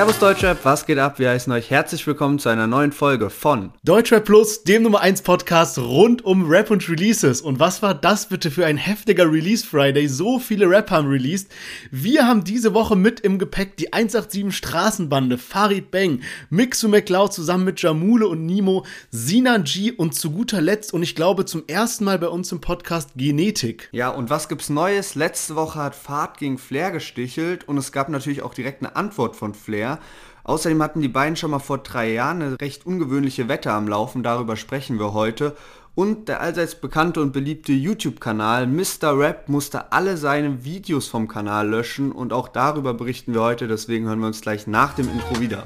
Servus Deutschrap, was geht ab? Wir heißen euch herzlich willkommen zu einer neuen Folge von Deutschrap Plus, dem Nummer 1 Podcast rund um Rap und Releases. Und was war das bitte für ein heftiger Release Friday? So viele Rapper haben released. Wir haben diese Woche mit im Gepäck die 187 Straßenbande, Farid Bang, Mixu McLeod zusammen mit Jamule und Nimo, Sinan G und zu guter Letzt und ich glaube zum ersten Mal bei uns im Podcast Genetik. Ja, und was gibt's Neues? Letzte Woche hat Fahrt gegen Flair gestichelt und es gab natürlich auch direkt eine Antwort von Flair. Flair. Außerdem hatten die beiden schon mal vor drei Jahren eine recht ungewöhnliche Wette am Laufen, darüber sprechen wir heute. Und der allseits bekannte und beliebte YouTube-Kanal Mr. Rap musste alle seine Videos vom Kanal löschen und auch darüber berichten wir heute, deswegen hören wir uns gleich nach dem Intro wieder.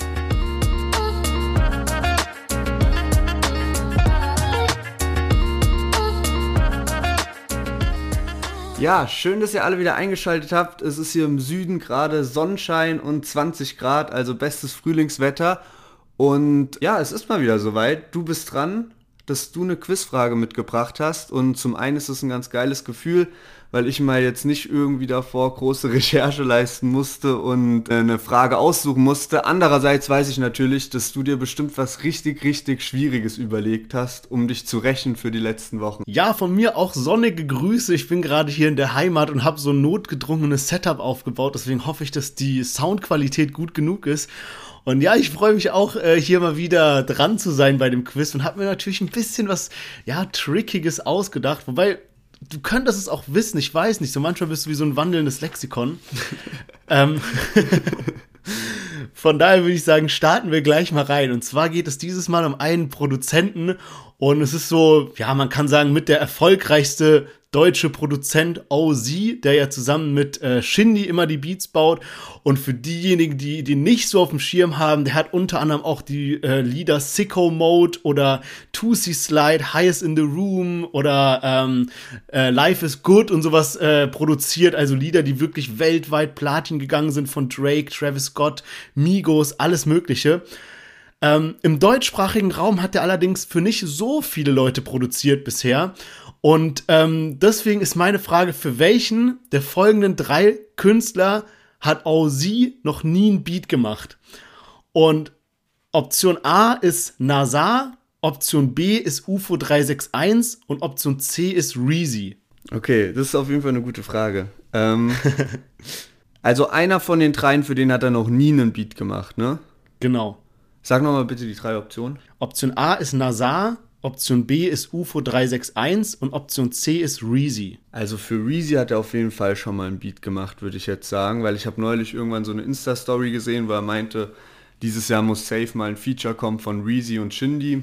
Ja, schön, dass ihr alle wieder eingeschaltet habt. Es ist hier im Süden gerade Sonnenschein und 20 Grad, also bestes Frühlingswetter. Und ja, es ist mal wieder soweit. Du bist dran, dass du eine Quizfrage mitgebracht hast. Und zum einen ist es ein ganz geiles Gefühl, weil ich mal jetzt nicht irgendwie davor große Recherche leisten musste und äh, eine Frage aussuchen musste. Andererseits weiß ich natürlich, dass du dir bestimmt was richtig, richtig Schwieriges überlegt hast, um dich zu rächen für die letzten Wochen. Ja, von mir auch sonnige Grüße. Ich bin gerade hier in der Heimat und habe so ein notgedrungenes Setup aufgebaut. Deswegen hoffe ich, dass die Soundqualität gut genug ist. Und ja, ich freue mich auch, äh, hier mal wieder dran zu sein bei dem Quiz und habe mir natürlich ein bisschen was, ja, Trickiges ausgedacht. Wobei, du könntest es auch wissen, ich weiß nicht. So manchmal bist du wie so ein wandelndes Lexikon. ähm, von daher würde ich sagen, starten wir gleich mal rein. Und zwar geht es dieses Mal um einen Produzenten und es ist so, ja, man kann sagen, mit der erfolgreichste deutsche Produzent OZ, der ja zusammen mit äh, Shindy immer die Beats baut. Und für diejenigen, die die nicht so auf dem Schirm haben, der hat unter anderem auch die äh, Lieder Sicko Mode oder Tootsie Slide, Highest in the Room oder ähm, äh, Life is Good und sowas äh, produziert. Also Lieder, die wirklich weltweit Platin gegangen sind von Drake, Travis Scott, Migos, alles Mögliche. Ähm, Im deutschsprachigen Raum hat er allerdings für nicht so viele Leute produziert bisher. Und ähm, deswegen ist meine Frage, für welchen der folgenden drei Künstler hat auch sie noch nie ein Beat gemacht? Und Option A ist NASA, Option B ist UFO 361 und Option C ist Reezy. Okay, das ist auf jeden Fall eine gute Frage. Ähm, also einer von den dreien, für den hat er noch nie einen Beat gemacht, ne? Genau. Sag nochmal bitte die drei Optionen. Option A ist NASA, Option B ist UFO 361 und Option C ist Reezy. Also für Reezy hat er auf jeden Fall schon mal ein Beat gemacht, würde ich jetzt sagen, weil ich habe neulich irgendwann so eine Insta-Story gesehen, wo er meinte, dieses Jahr muss safe mal ein Feature kommen von Reezy und Shindy.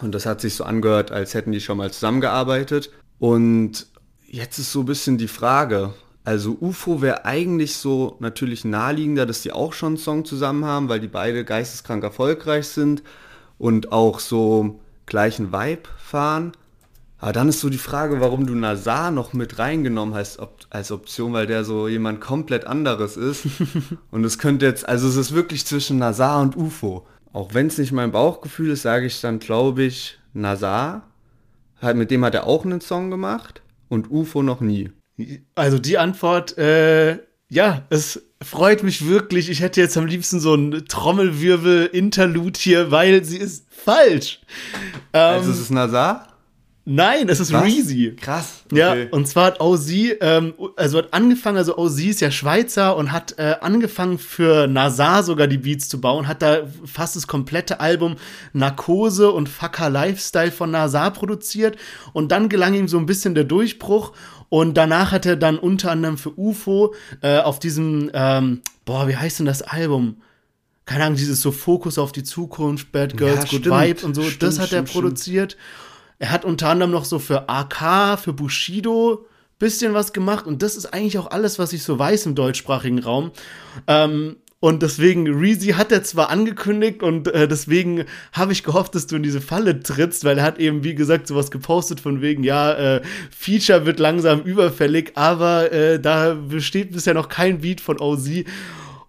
Und das hat sich so angehört, als hätten die schon mal zusammengearbeitet. Und jetzt ist so ein bisschen die Frage, also UFO wäre eigentlich so natürlich naheliegender, dass die auch schon einen Song zusammen haben, weil die beide geisteskrank erfolgreich sind und auch so gleichen Vibe fahren. Aber dann ist so die Frage, warum du Nazar noch mit reingenommen hast ob, als Option, weil der so jemand komplett anderes ist. und es könnte jetzt, also es ist wirklich zwischen Nazar und UFO. Auch wenn es nicht mein Bauchgefühl ist, sage ich dann, glaube ich, Nazar. Mit dem hat er auch einen Song gemacht und UFO noch nie. Also die Antwort, äh, ja, es freut mich wirklich. Ich hätte jetzt am liebsten so einen Trommelwirbel-Interlude hier, weil sie ist falsch. Ähm, also es ist Nazar? Nein, es ist Was? Reezy. Krass. Okay. Ja, und zwar hat OZ, ähm, also hat angefangen, also OZ ist ja Schweizer und hat äh, angefangen für Nazar sogar die Beats zu bauen, hat da fast das komplette Album Narkose und Fucker Lifestyle von Nazar produziert und dann gelang ihm so ein bisschen der Durchbruch und danach hat er dann unter anderem für UFO äh, auf diesem, ähm, boah, wie heißt denn das Album? Keine Ahnung, dieses so Fokus auf die Zukunft, Bad Girls, ja, Good stimmt, Vibe und so, stimmt, das hat stimmt, er produziert. Er hat unter anderem noch so für AK, für Bushido bisschen was gemacht und das ist eigentlich auch alles, was ich so weiß im deutschsprachigen Raum. Ähm, und deswegen, Reezy hat er zwar angekündigt und äh, deswegen habe ich gehofft, dass du in diese Falle trittst, weil er hat eben, wie gesagt, sowas gepostet von wegen, ja, äh, Feature wird langsam überfällig, aber äh, da besteht bisher noch kein Beat von OZ.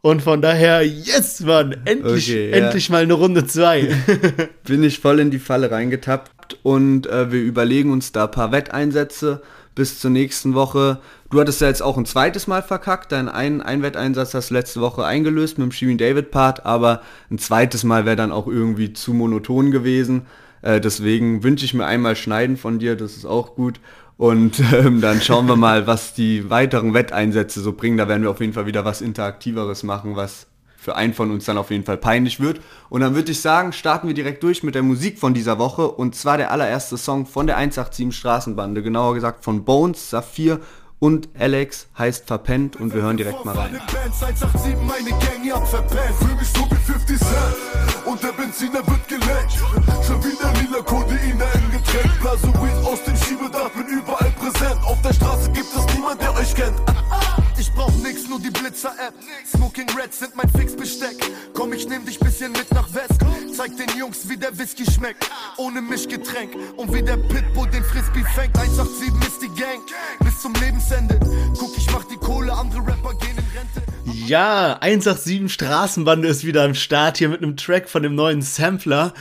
Und von daher, yes, Mann, endlich, okay, ja. endlich mal eine Runde zwei. Bin ich voll in die Falle reingetappt. und äh, wir überlegen uns da ein paar Wetteinsätze bis zur nächsten Woche. Du hattest ja jetzt auch ein zweites Mal verkackt, deinen einen Einwetteinsatz hast du letzte Woche eingelöst mit dem Shirin David Part, aber ein zweites Mal wäre dann auch irgendwie zu monoton gewesen. Äh, deswegen wünsche ich mir einmal Schneiden von dir, das ist auch gut. Und ähm, dann schauen wir mal, was die weiteren Wetteinsätze so bringen. Da werden wir auf jeden Fall wieder was Interaktiveres machen, was für einen von uns dann auf jeden Fall peinlich wird. Und dann würde ich sagen, starten wir direkt durch mit der Musik von dieser Woche. Und zwar der allererste Song von der 187 Straßenbande, genauer gesagt von Bones, Saphir und Alex heißt Verpennt und wir hören direkt mal rein. Und der Benziner wird geleckt. Schon wieder lila Codeine im Getränk. Blasoid aus dem Schiebedach, bin überall präsent. Auf der Straße gibt es niemand, der euch kennt. Brauch nix, nur die Blitzer-App. Smoking Reds sind mein Fixbesteck. Komm, ich nehm dich bisschen mit nach West. Zeig den Jungs, wie der Whisky schmeckt. Ohne Mischgetränk. Und wie der Pitbull den Frisbee fängt. 187 ist die Gang. Bis zum Lebensende. Guck, ich mach die Kohle, andere Rapper gehen in Rente. Ja, 187 Straßenbande ist wieder am Start hier mit einem Track von dem neuen Sampler.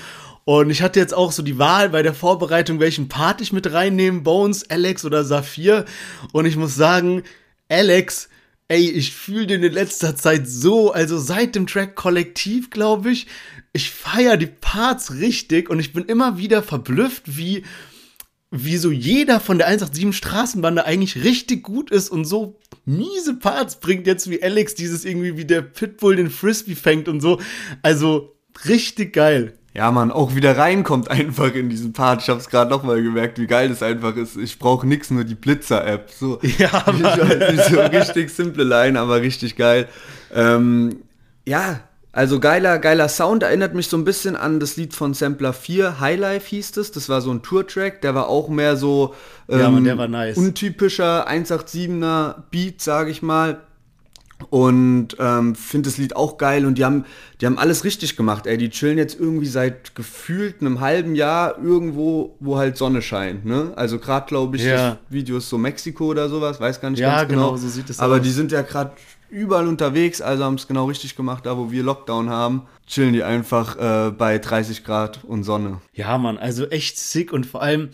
Und ich hatte jetzt auch so die Wahl bei der Vorbereitung, welchen Part ich mit reinnehmen, Bones, Alex oder Saphir. Und ich muss sagen, Alex ey, ich fühle den in letzter Zeit so, also seit dem Track Kollektiv, glaube ich, ich feiere die Parts richtig und ich bin immer wieder verblüfft, wie, wie so jeder von der 187 Straßenbande eigentlich richtig gut ist und so miese Parts bringt jetzt wie Alex dieses irgendwie wie der Pitbull den Frisbee fängt und so. Also richtig geil ja, man auch wieder reinkommt einfach in diesen Part. Ich habe es gerade nochmal gemerkt, wie geil das einfach ist. Ich brauche nichts, nur die Blitzer-App. So, ja, so richtig simple Line, aber richtig geil. Ähm, ja, also geiler, geiler Sound, erinnert mich so ein bisschen an das Lied von Sampler 4, Highlife hieß es. Das war so ein Tour-Track, der war auch mehr so ähm, ja, man, der war nice. untypischer 187er Beat, sage ich mal und ähm, finde das Lied auch geil und die haben, die haben alles richtig gemacht, ey. Die chillen jetzt irgendwie seit gefühlt einem halben Jahr irgendwo, wo halt Sonne scheint, ne? Also gerade glaube ich, ja. Videos so Mexiko oder sowas, weiß gar nicht ja, ganz genau. genau so sieht es Aber aus. die sind ja gerade überall unterwegs, also haben es genau richtig gemacht, da wo wir Lockdown haben, chillen die einfach äh, bei 30 Grad und Sonne. Ja, Mann, also echt sick und vor allem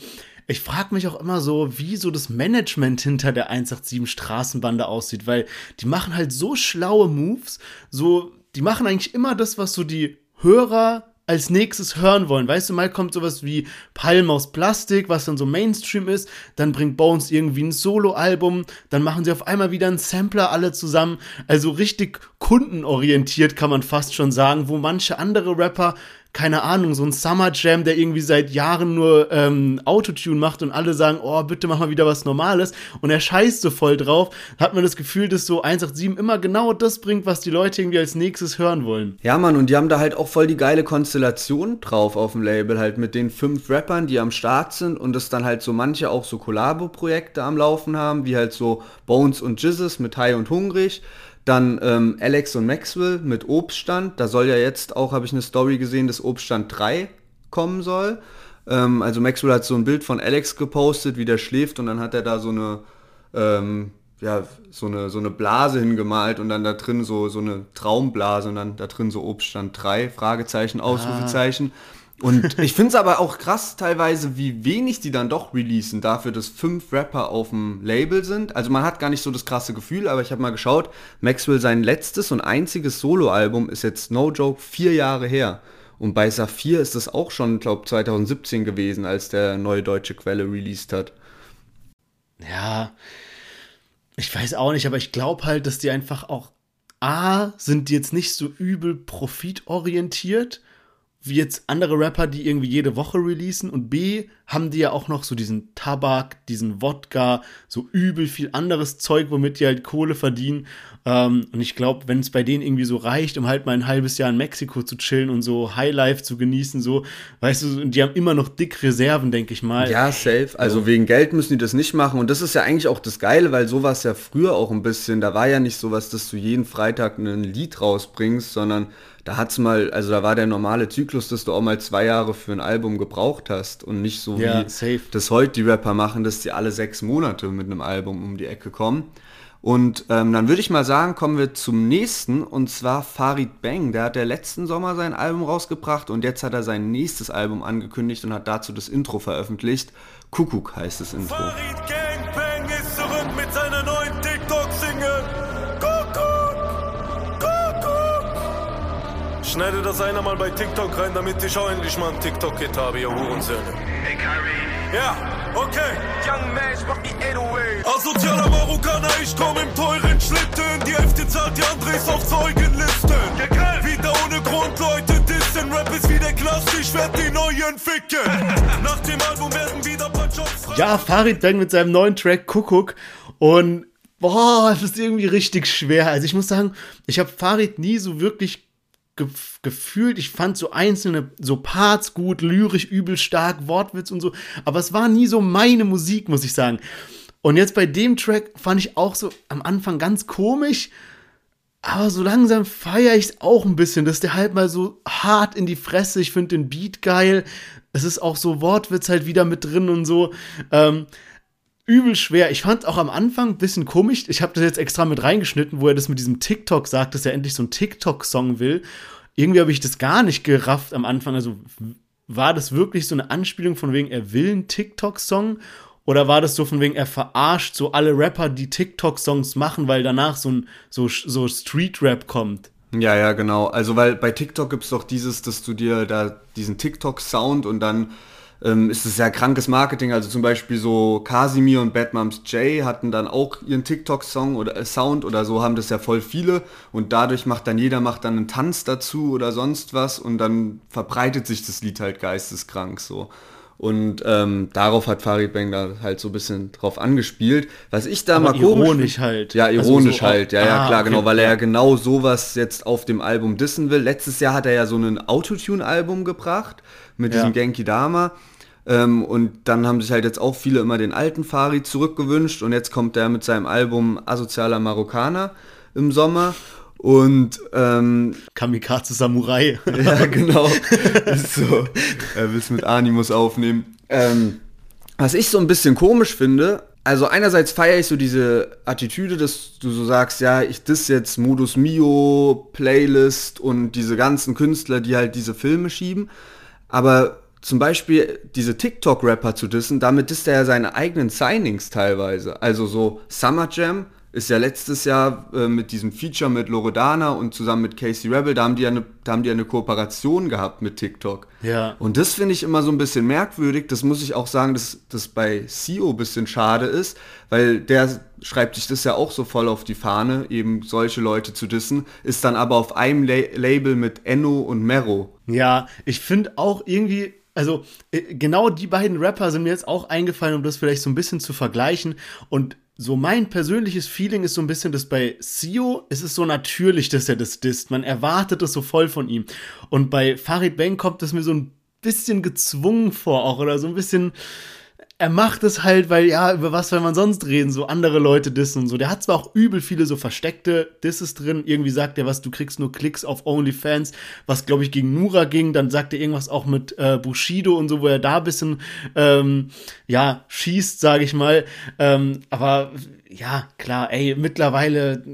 ich frage mich auch immer so, wie so das Management hinter der 187 Straßenbande aussieht, weil die machen halt so schlaue Moves, so, die machen eigentlich immer das, was so die Hörer als nächstes hören wollen. Weißt du, mal kommt sowas wie Palm aus Plastik, was dann so Mainstream ist, dann bringt Bones irgendwie ein Solo-Album, dann machen sie auf einmal wieder einen Sampler alle zusammen. Also richtig kundenorientiert kann man fast schon sagen, wo manche andere Rapper keine Ahnung, so ein Summer Jam, der irgendwie seit Jahren nur ähm, Autotune macht und alle sagen, oh, bitte mach mal wieder was Normales und er scheißt so voll drauf, hat man das Gefühl, dass so 187 immer genau das bringt, was die Leute irgendwie als nächstes hören wollen. Ja, Mann, und die haben da halt auch voll die geile Konstellation drauf auf dem Label, halt mit den fünf Rappern, die am Start sind und das dann halt so manche auch so Kollabo-Projekte am Laufen haben, wie halt so Bones und Jizzes mit High und Hungrig. Dann ähm, Alex und Maxwell mit Obststand. Da soll ja jetzt auch, habe ich eine Story gesehen, dass Obststand 3 kommen soll. Ähm, also Maxwell hat so ein Bild von Alex gepostet, wie der schläft und dann hat er da so eine, ähm, ja, so eine, so eine Blase hingemalt und dann da drin so, so eine Traumblase und dann da drin so Obststand 3, Fragezeichen, Ausrufezeichen. Ah. Und ich finde es aber auch krass teilweise, wie wenig die dann doch releasen, dafür, dass fünf Rapper auf dem Label sind. Also man hat gar nicht so das krasse Gefühl, aber ich habe mal geschaut, Maxwell sein letztes und einziges Soloalbum ist jetzt No Joke vier Jahre her. Und bei Saphir ist das auch schon, glaube 2017 gewesen, als der neue deutsche Quelle released hat. Ja, ich weiß auch nicht, aber ich glaube halt, dass die einfach auch A, sind die jetzt nicht so übel profitorientiert wie jetzt andere Rapper, die irgendwie jede Woche releasen und B, haben die ja auch noch so diesen Tabak, diesen Wodka, so übel viel anderes Zeug, womit die halt Kohle verdienen. Ähm, und ich glaube, wenn es bei denen irgendwie so reicht, um halt mal ein halbes Jahr in Mexiko zu chillen und so Highlife zu genießen, so, weißt du, die haben immer noch dick Reserven, denke ich mal. Ja, safe. Also so. wegen Geld müssen die das nicht machen. Und das ist ja eigentlich auch das Geile, weil sowas ja früher auch ein bisschen, da war ja nicht sowas, dass du jeden Freitag ein Lied rausbringst, sondern da hat's mal, also da war der normale Zyklus, dass du auch mal zwei Jahre für ein Album gebraucht hast und nicht so ja, wie safe. das heute die Rapper machen, dass die alle sechs Monate mit einem Album um die Ecke kommen. Und ähm, dann würde ich mal sagen, kommen wir zum nächsten und zwar Farid Bang. Der hat der letzten Sommer sein Album rausgebracht und jetzt hat er sein nächstes Album angekündigt und hat dazu das Intro veröffentlicht. Kuckuck heißt das Intro. Farid Gangbang Schneide das einer mal bei TikTok rein, damit ich auch endlich mal einen TikTok-Hit habe, ihr Hurensöhne. Hey Kyrie. Ja, okay. Young Man, ich mach die 808. Asozialer Marokkaner, ich komm im teuren Schlitten. Die Hälfte zahlt die Andres auf Zeugenlisten. Wieder ohne Grund, Leute dissen. Rap ist wieder klassisch, ich werd die neuen ficken. Nach dem Album werden wieder paar Jobs frei. Ja, Farid Bang mit seinem neuen Track Kuckuck. Und boah, das ist irgendwie richtig schwer. Also ich muss sagen, ich habe Farid nie so wirklich gefühlt, ich fand so einzelne, so Parts gut, lyrisch übel stark, Wortwitz und so, aber es war nie so meine Musik, muss ich sagen. Und jetzt bei dem Track fand ich auch so am Anfang ganz komisch, aber so langsam feiere ich es auch ein bisschen, dass der halt mal so hart in die Fresse, ich finde den Beat geil, es ist auch so Wortwitz halt wieder mit drin und so. Ähm, übel schwer. Ich fand auch am Anfang ein bisschen komisch. Ich habe das jetzt extra mit reingeschnitten, wo er das mit diesem TikTok sagt, dass er endlich so einen TikTok-Song will. Irgendwie habe ich das gar nicht gerafft am Anfang. Also war das wirklich so eine Anspielung von wegen, er will einen TikTok-Song? Oder war das so von wegen, er verarscht so alle Rapper, die TikTok-Songs machen, weil danach so ein so, so Street-Rap kommt? Ja, ja, genau. Also, weil bei TikTok gibt es doch dieses, dass du dir da diesen TikTok-Sound und dann ähm, ist es ja krankes Marketing. Also zum Beispiel so Casimir und Bad Moms J hatten dann auch ihren TikTok-Song oder äh, Sound oder so, haben das ja voll viele und dadurch macht dann jeder macht dann einen Tanz dazu oder sonst was und dann verbreitet sich das Lied halt geisteskrank so. Und ähm, darauf hat Farid da halt so ein bisschen drauf angespielt. Was ich da Aber mal ironisch komisch, halt. Ja, also ironisch also so halt. Ja, ja, ah, klar, okay. genau, weil er ja genau sowas jetzt auf dem Album dissen will. Letztes Jahr hat er ja so ein Autotune-Album gebracht mit ja. diesem Genki Dama. Ähm, und dann haben sich halt jetzt auch viele immer den alten Farid zurückgewünscht und jetzt kommt er mit seinem Album Asozialer Marokkaner im Sommer. Und ähm, Kamikaze Samurai. ja, genau. ist so. Er will es mit Animus aufnehmen. Ähm, was ich so ein bisschen komisch finde, also einerseits feiere ich so diese Attitüde, dass du so sagst, ja, ich dis jetzt Modus Mio, Playlist und diese ganzen Künstler, die halt diese Filme schieben. Aber zum Beispiel diese TikTok-Rapper zu dissen, damit disst er ja seine eigenen Signings teilweise. Also so Summer Jam ist ja letztes Jahr äh, mit diesem Feature mit Loredana und zusammen mit Casey Rebel, da haben die ja eine, da haben die eine Kooperation gehabt mit TikTok. Ja. Und das finde ich immer so ein bisschen merkwürdig. Das muss ich auch sagen, dass das bei CEO ein bisschen schade ist, weil der schreibt sich das ja auch so voll auf die Fahne, eben solche Leute zu dissen, ist dann aber auf einem La Label mit Enno und Mero. Ja, ich finde auch irgendwie, also äh, genau die beiden Rapper sind mir jetzt auch eingefallen, um das vielleicht so ein bisschen zu vergleichen. Und so mein persönliches Feeling ist so ein bisschen, dass bei Sio ist es so natürlich, dass er das disst. Man erwartet es so voll von ihm. Und bei Farid Bang kommt es mir so ein bisschen gezwungen vor auch oder so ein bisschen er macht es halt, weil, ja, über was soll man sonst reden? So andere Leute dissen und so. Der hat zwar auch übel viele so versteckte Disses drin. Irgendwie sagt er was, du kriegst nur Klicks auf OnlyFans, was, glaube ich, gegen Nura ging. Dann sagt er irgendwas auch mit äh, Bushido und so, wo er da ein bisschen, ähm, ja, schießt, sage ich mal. Ähm, aber, ja, klar, ey, mittlerweile,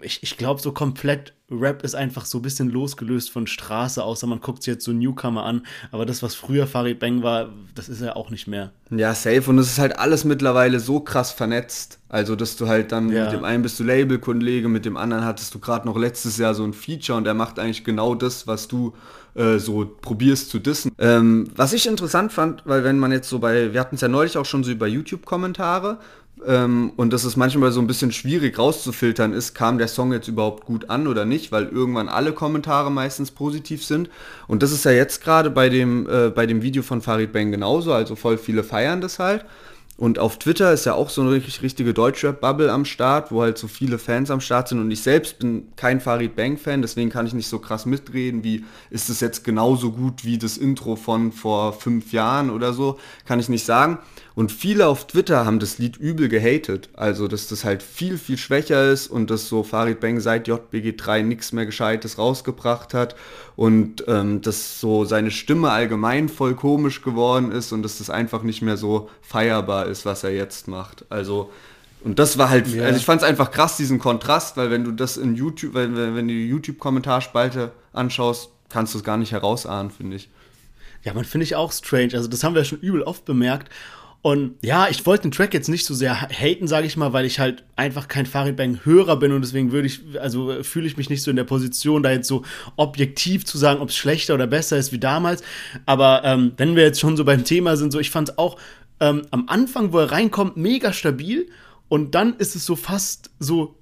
ich, ich glaube, so komplett Rap ist einfach so ein bisschen losgelöst von Straße, außer man guckt sich jetzt so Newcomer an. Aber das, was früher Farid Bang war, das ist ja auch nicht mehr. Ja, safe. Und es ist halt alles mittlerweile so krass vernetzt. Also, dass du halt dann ja. mit dem einen bist du Labelkollege, mit dem anderen hattest du gerade noch letztes Jahr so ein Feature und er macht eigentlich genau das, was du äh, so probierst zu dissen. Ähm, was ich interessant fand, weil wenn man jetzt so bei, wir hatten es ja neulich auch schon so über YouTube-Kommentare ähm, und dass es manchmal so ein bisschen schwierig rauszufiltern ist, kam der Song jetzt überhaupt gut an oder nicht, weil irgendwann alle Kommentare meistens positiv sind. Und das ist ja jetzt gerade bei dem, äh, bei dem Video von Farid Bang genauso, also voll viele feiern das halt. Und auf Twitter ist ja auch so eine richtig, richtige Deutschrap-Bubble am Start, wo halt so viele Fans am Start sind. Und ich selbst bin kein Farid Bang-Fan, deswegen kann ich nicht so krass mitreden, wie ist es jetzt genauso gut wie das Intro von vor fünf Jahren oder so, kann ich nicht sagen. Und viele auf Twitter haben das Lied übel gehatet. Also, dass das halt viel, viel schwächer ist und dass so Farid Bang seit JBG3 nichts mehr Gescheites rausgebracht hat und ähm, dass so seine Stimme allgemein voll komisch geworden ist und dass das einfach nicht mehr so feierbar ist, was er jetzt macht. Also, Und das war halt, ja. also ich fand es einfach krass, diesen Kontrast, weil wenn du das in YouTube, wenn, wenn du die YouTube-Kommentarspalte anschaust, kannst du es gar nicht herausahnen, finde ich. Ja, man finde ich auch strange. Also das haben wir ja schon übel oft bemerkt. Und ja, ich wollte den Track jetzt nicht so sehr haten, sage ich mal, weil ich halt einfach kein Farid-Bang-Hörer bin und deswegen würde ich, also fühle ich mich nicht so in der Position, da jetzt so objektiv zu sagen, ob es schlechter oder besser ist wie damals. Aber ähm, wenn wir jetzt schon so beim Thema sind, so ich fand es auch ähm, am Anfang, wo er reinkommt, mega stabil und dann ist es so fast so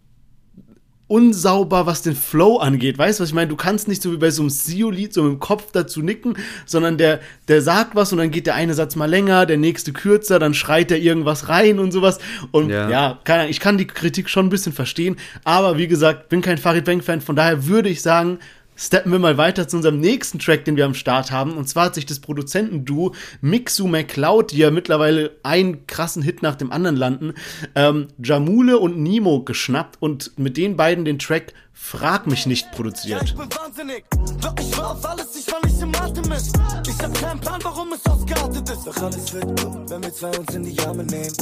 unsauber, was den Flow angeht. Weißt du, was ich meine? Du kannst nicht so wie bei so einem Sio-Lied so mit dem Kopf dazu nicken, sondern der, der sagt was und dann geht der eine Satz mal länger, der nächste kürzer, dann schreit er irgendwas rein und sowas. Und ja, ja keine Ahnung, ich kann die Kritik schon ein bisschen verstehen, aber wie gesagt, bin kein Farid Bang-Fan, von daher würde ich sagen, steppen wir mal weiter zu unserem nächsten Track, den wir am Start haben. Und zwar hat sich das Produzentenduo Mixu McCloud, die ja mittlerweile einen krassen Hit nach dem anderen landen, ähm, Jamule und Nemo geschnappt und mit den beiden den Track Frag mich nicht produziert. ich bin wahnsinnig, doch ich war auf alles, ich war nicht im Artemis. Ich hab keinen Plan, warum es ausgeartet ist. Doch alles wird gut, wenn wir zwei uns in die Arme nehmen.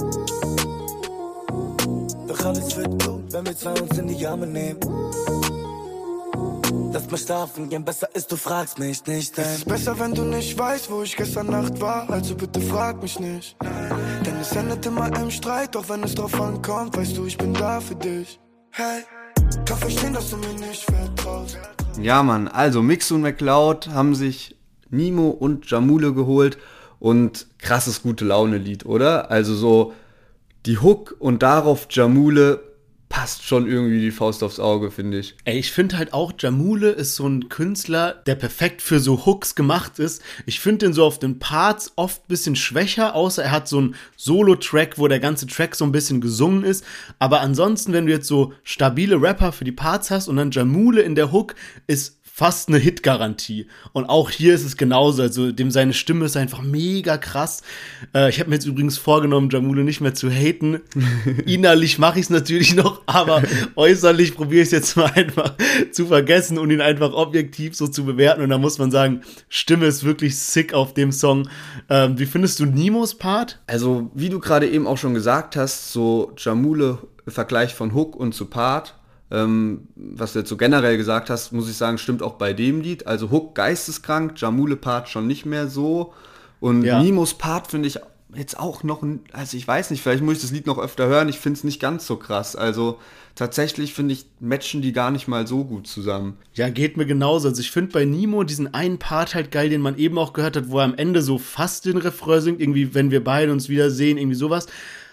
Doch alles wird gut, wenn wir zwei uns in die Arme nehmen. Lass mal schlafen gehen, besser ist, du fragst mich nicht. Denn es ist besser, wenn du nicht weißt, wo ich gestern Nacht war. Also bitte frag mich nicht. Denn es endet immer im Streit, doch wenn es drauf ankommt, weißt du, ich bin da für dich. Hey, kann verstehen, dass du mir nicht vertraust. Ja, Mann, also Mix und McLeod haben sich Nimo und Jamule geholt und krasses gute Laune-Lied, oder? Also so die Hook und darauf Jamule passt schon irgendwie die Faust aufs Auge, finde ich. Ey, ich finde halt auch, Jamule ist so ein Künstler, der perfekt für so Hooks gemacht ist. Ich finde den so auf den Parts oft ein bisschen schwächer, außer er hat so einen Solo-Track, wo der ganze Track so ein bisschen gesungen ist. Aber ansonsten, wenn du jetzt so stabile Rapper für die Parts hast und dann Jamule in der Hook, ist fast eine Hit-Garantie. Und auch hier ist es genauso. Also dem seine Stimme ist einfach mega krass. Äh, ich habe mir jetzt übrigens vorgenommen, Jamule nicht mehr zu haten. Innerlich mache ich es natürlich noch, aber äußerlich probiere ich es jetzt mal einfach zu vergessen und ihn einfach objektiv so zu bewerten. Und da muss man sagen, Stimme ist wirklich sick auf dem Song. Ähm, wie findest du Nimos Part? Also, wie du gerade eben auch schon gesagt hast, so Jamule Vergleich von Hook und zu Part ähm, was du jetzt so generell gesagt hast, muss ich sagen, stimmt auch bei dem Lied. Also Hook geisteskrank, Jamule Part schon nicht mehr so. Und ja. Nimos Part finde ich jetzt auch noch, also ich weiß nicht, vielleicht muss ich das Lied noch öfter hören, ich finde es nicht ganz so krass. Also tatsächlich finde ich, matchen die gar nicht mal so gut zusammen. Ja, geht mir genauso. Also ich finde bei Nimo diesen einen Part halt geil, den man eben auch gehört hat, wo er am Ende so fast den Refrain singt, irgendwie, wenn wir beide uns wiedersehen, irgendwie sowas.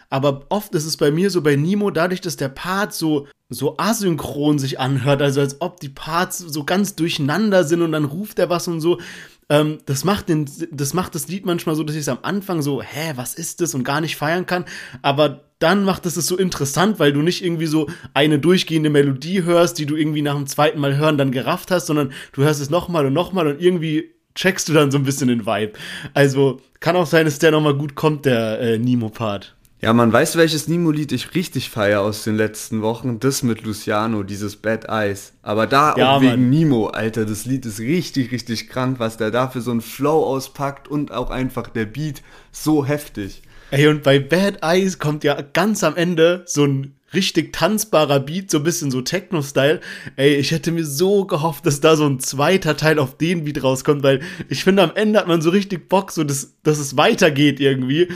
Aber oft ist es bei mir so bei Nimo, dadurch, dass der Part so, so asynchron sich anhört, also als ob die Parts so ganz durcheinander sind und dann ruft er was und so. Ähm, das, macht den, das macht das Lied manchmal so, dass ich es am Anfang so, hä, was ist das und gar nicht feiern kann. Aber dann macht es es so interessant, weil du nicht irgendwie so eine durchgehende Melodie hörst, die du irgendwie nach dem zweiten Mal hören dann gerafft hast, sondern du hörst es nochmal und nochmal und irgendwie checkst du dann so ein bisschen den Vibe. Also kann auch sein, dass der nochmal gut kommt, der äh, Nemo-Part. Ja, man weiß, welches Nimo-Lied ich richtig feiere aus den letzten Wochen. Das mit Luciano, dieses Bad Eyes. Aber da ja, auch wegen Mann. Nimo, Alter. Das Lied ist richtig, richtig krank, was der da für so einen Flow auspackt und auch einfach der Beat so heftig. Ey, und bei Bad Eyes kommt ja ganz am Ende so ein richtig tanzbarer Beat, so ein bisschen so Techno-Style. Ey, ich hätte mir so gehofft, dass da so ein zweiter Teil auf den Beat rauskommt, weil ich finde, am Ende hat man so richtig Bock, so dass, dass es weitergeht irgendwie.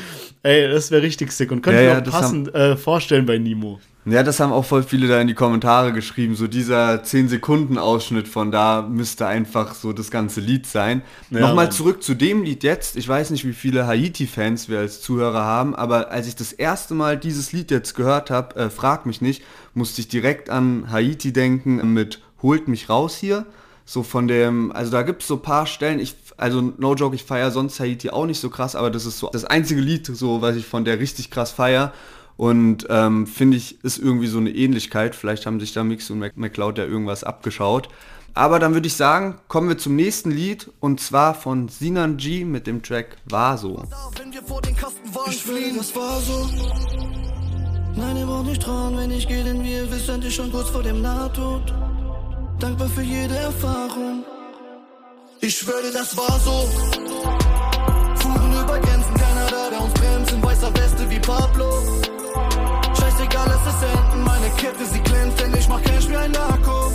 Ey, das wäre richtig sick und könnte ja, mir auch passend haben, äh, vorstellen bei Nemo. Ja, das haben auch voll viele da in die Kommentare geschrieben. So dieser 10-Sekunden-Ausschnitt von da müsste einfach so das ganze Lied sein. Ja, Nochmal Mann. zurück zu dem Lied jetzt. Ich weiß nicht, wie viele Haiti-Fans wir als Zuhörer haben, aber als ich das erste Mal dieses Lied jetzt gehört habe, äh, frag mich nicht, musste ich direkt an Haiti denken mit Holt mich raus hier. So von dem, also da gibt es so ein paar Stellen, ich, also no joke, ich feiere sonst Haiti auch nicht so krass, aber das ist so das einzige Lied, so was ich von der richtig krass feiere. Und ähm, finde ich, ist irgendwie so eine Ähnlichkeit. Vielleicht haben sich da Mix und McCloud ja irgendwas abgeschaut. Aber dann würde ich sagen, kommen wir zum nächsten Lied und zwar von Sinan G mit dem Track Vaso. Ich fliehen, das war so. Nein, ihr braucht nicht trauen, wenn ich gehe, denn wir wissen dich schon kurz vor dem Nahtod. Dankbar für jede Erfahrung. Ich schwöre, das war so. Fuhren über Grenzen, keiner da, der uns bremst in weißer Weste wie Pablo es. Meine Kette, sie glänzt, denn ich mach Cash wie ein Narko.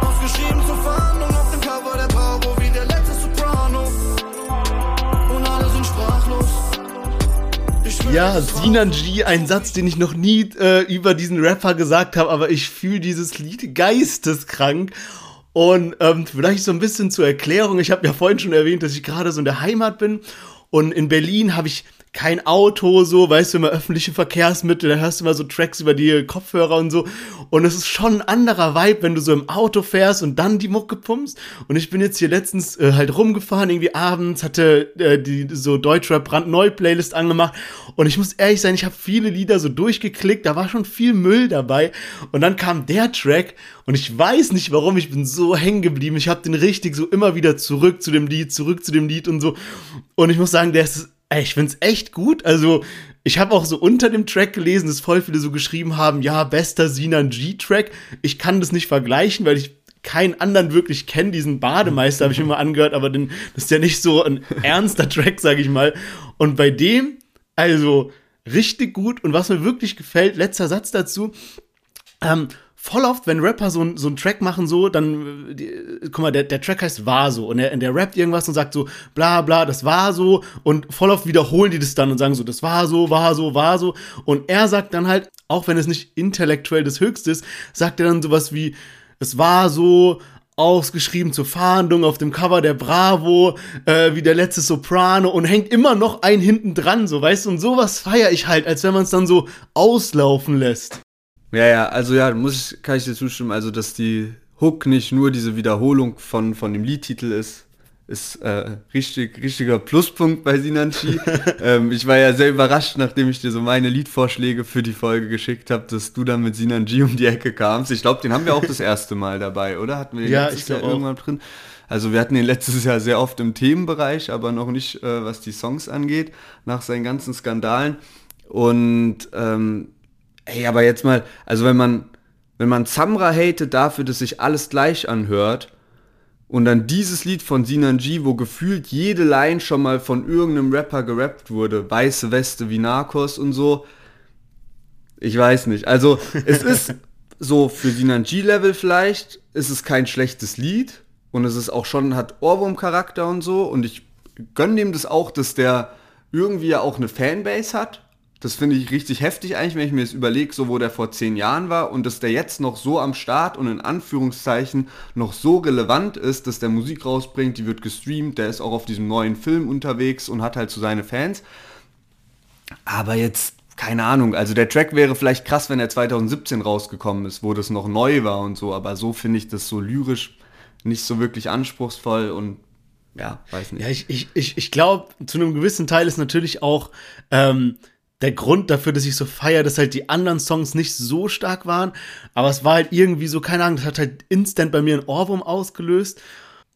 Ausgeschrieben zur Fahndung auf dem Cover der Bravo wie der letzte Soprano. Und alle sind sprachlos. Ja, Sinan G, ein Satz, den ich noch nie äh, über diesen Rapper gesagt habe, aber ich fühle dieses Lied geisteskrank. Und ähm, vielleicht so ein bisschen zur Erklärung. Ich habe ja vorhin schon erwähnt, dass ich gerade so in der Heimat bin. Und in Berlin habe ich kein Auto, so, weißt du, immer öffentliche Verkehrsmittel, da hörst du immer so Tracks über die Kopfhörer und so. Und es ist schon ein anderer Vibe, wenn du so im Auto fährst und dann die Mucke pumpst. Und ich bin jetzt hier letztens äh, halt rumgefahren, irgendwie abends, hatte äh, die so Deutschrap brandneu Playlist angemacht. Und ich muss ehrlich sein, ich habe viele Lieder so durchgeklickt, da war schon viel Müll dabei. Und dann kam der Track und ich weiß nicht warum, ich bin so hängen geblieben. Ich habe den richtig so immer wieder zurück zu dem Lied, zurück zu dem Lied und so. Und ich muss sagen, der ist ich find's echt gut. Also, ich habe auch so unter dem Track gelesen, dass voll viele so geschrieben haben, ja, bester Sinan G-Track. Ich kann das nicht vergleichen, weil ich keinen anderen wirklich kenne. Diesen Bademeister habe ich immer angehört, aber den, das ist ja nicht so ein ernster Track, sage ich mal. Und bei dem, also richtig gut. Und was mir wirklich gefällt, letzter Satz dazu, ähm, voll oft, wenn Rapper so, so einen Track machen, so, dann, äh, die, guck mal, der, der Track heißt war so und der, der rappt irgendwas und sagt so, bla bla, das war so und voll oft wiederholen die das dann und sagen so, das war so, war so, war so und er sagt dann halt, auch wenn es nicht intellektuell das Höchste ist, sagt er dann sowas wie, es war so, ausgeschrieben zur Fahndung auf dem Cover der Bravo, äh, wie der letzte Soprano und hängt immer noch ein hinten dran, so weißt du, und sowas feiere ich halt, als wenn man es dann so auslaufen lässt. Ja, ja, also ja, muss ich, kann ich dir zustimmen, also dass die Hook nicht nur diese Wiederholung von, von dem Liedtitel ist, ist äh, richtig, richtiger Pluspunkt bei Sinanchi. ähm, ich war ja sehr überrascht, nachdem ich dir so meine Liedvorschläge für die Folge geschickt habe, dass du dann mit Sinanji um die Ecke kamst. Ich glaube, den haben wir auch das erste Mal dabei, oder? Hatten wir den ja, letztes Jahr irgendwann drin? Also wir hatten den letztes Jahr sehr oft im Themenbereich, aber noch nicht, äh, was die Songs angeht, nach seinen ganzen Skandalen. Und ähm, Ey, aber jetzt mal, also wenn man, wenn man Samra hatet dafür, dass sich alles gleich anhört, und dann dieses Lied von Sinan G, wo gefühlt jede Line schon mal von irgendeinem Rapper gerappt wurde, weiße Weste wie Narcos und so. Ich weiß nicht. Also, es ist so für Sinan G-Level vielleicht, ist es kein schlechtes Lied und es ist auch schon, hat Ohrwurm-Charakter und so und ich gönne dem das auch, dass der irgendwie ja auch eine Fanbase hat das finde ich richtig heftig eigentlich, wenn ich mir das überlege, so wo der vor zehn Jahren war und dass der jetzt noch so am Start und in Anführungszeichen noch so relevant ist, dass der Musik rausbringt, die wird gestreamt, der ist auch auf diesem neuen Film unterwegs und hat halt so seine Fans. Aber jetzt, keine Ahnung, also der Track wäre vielleicht krass, wenn er 2017 rausgekommen ist, wo das noch neu war und so, aber so finde ich das so lyrisch nicht so wirklich anspruchsvoll und ja, weiß nicht. Ja, ich, ich, ich, ich glaube, zu einem gewissen Teil ist natürlich auch, ähm, der Grund dafür, dass ich so feiere, dass halt die anderen Songs nicht so stark waren, aber es war halt irgendwie so, keine Ahnung, das hat halt instant bei mir ein Ohrwurm ausgelöst.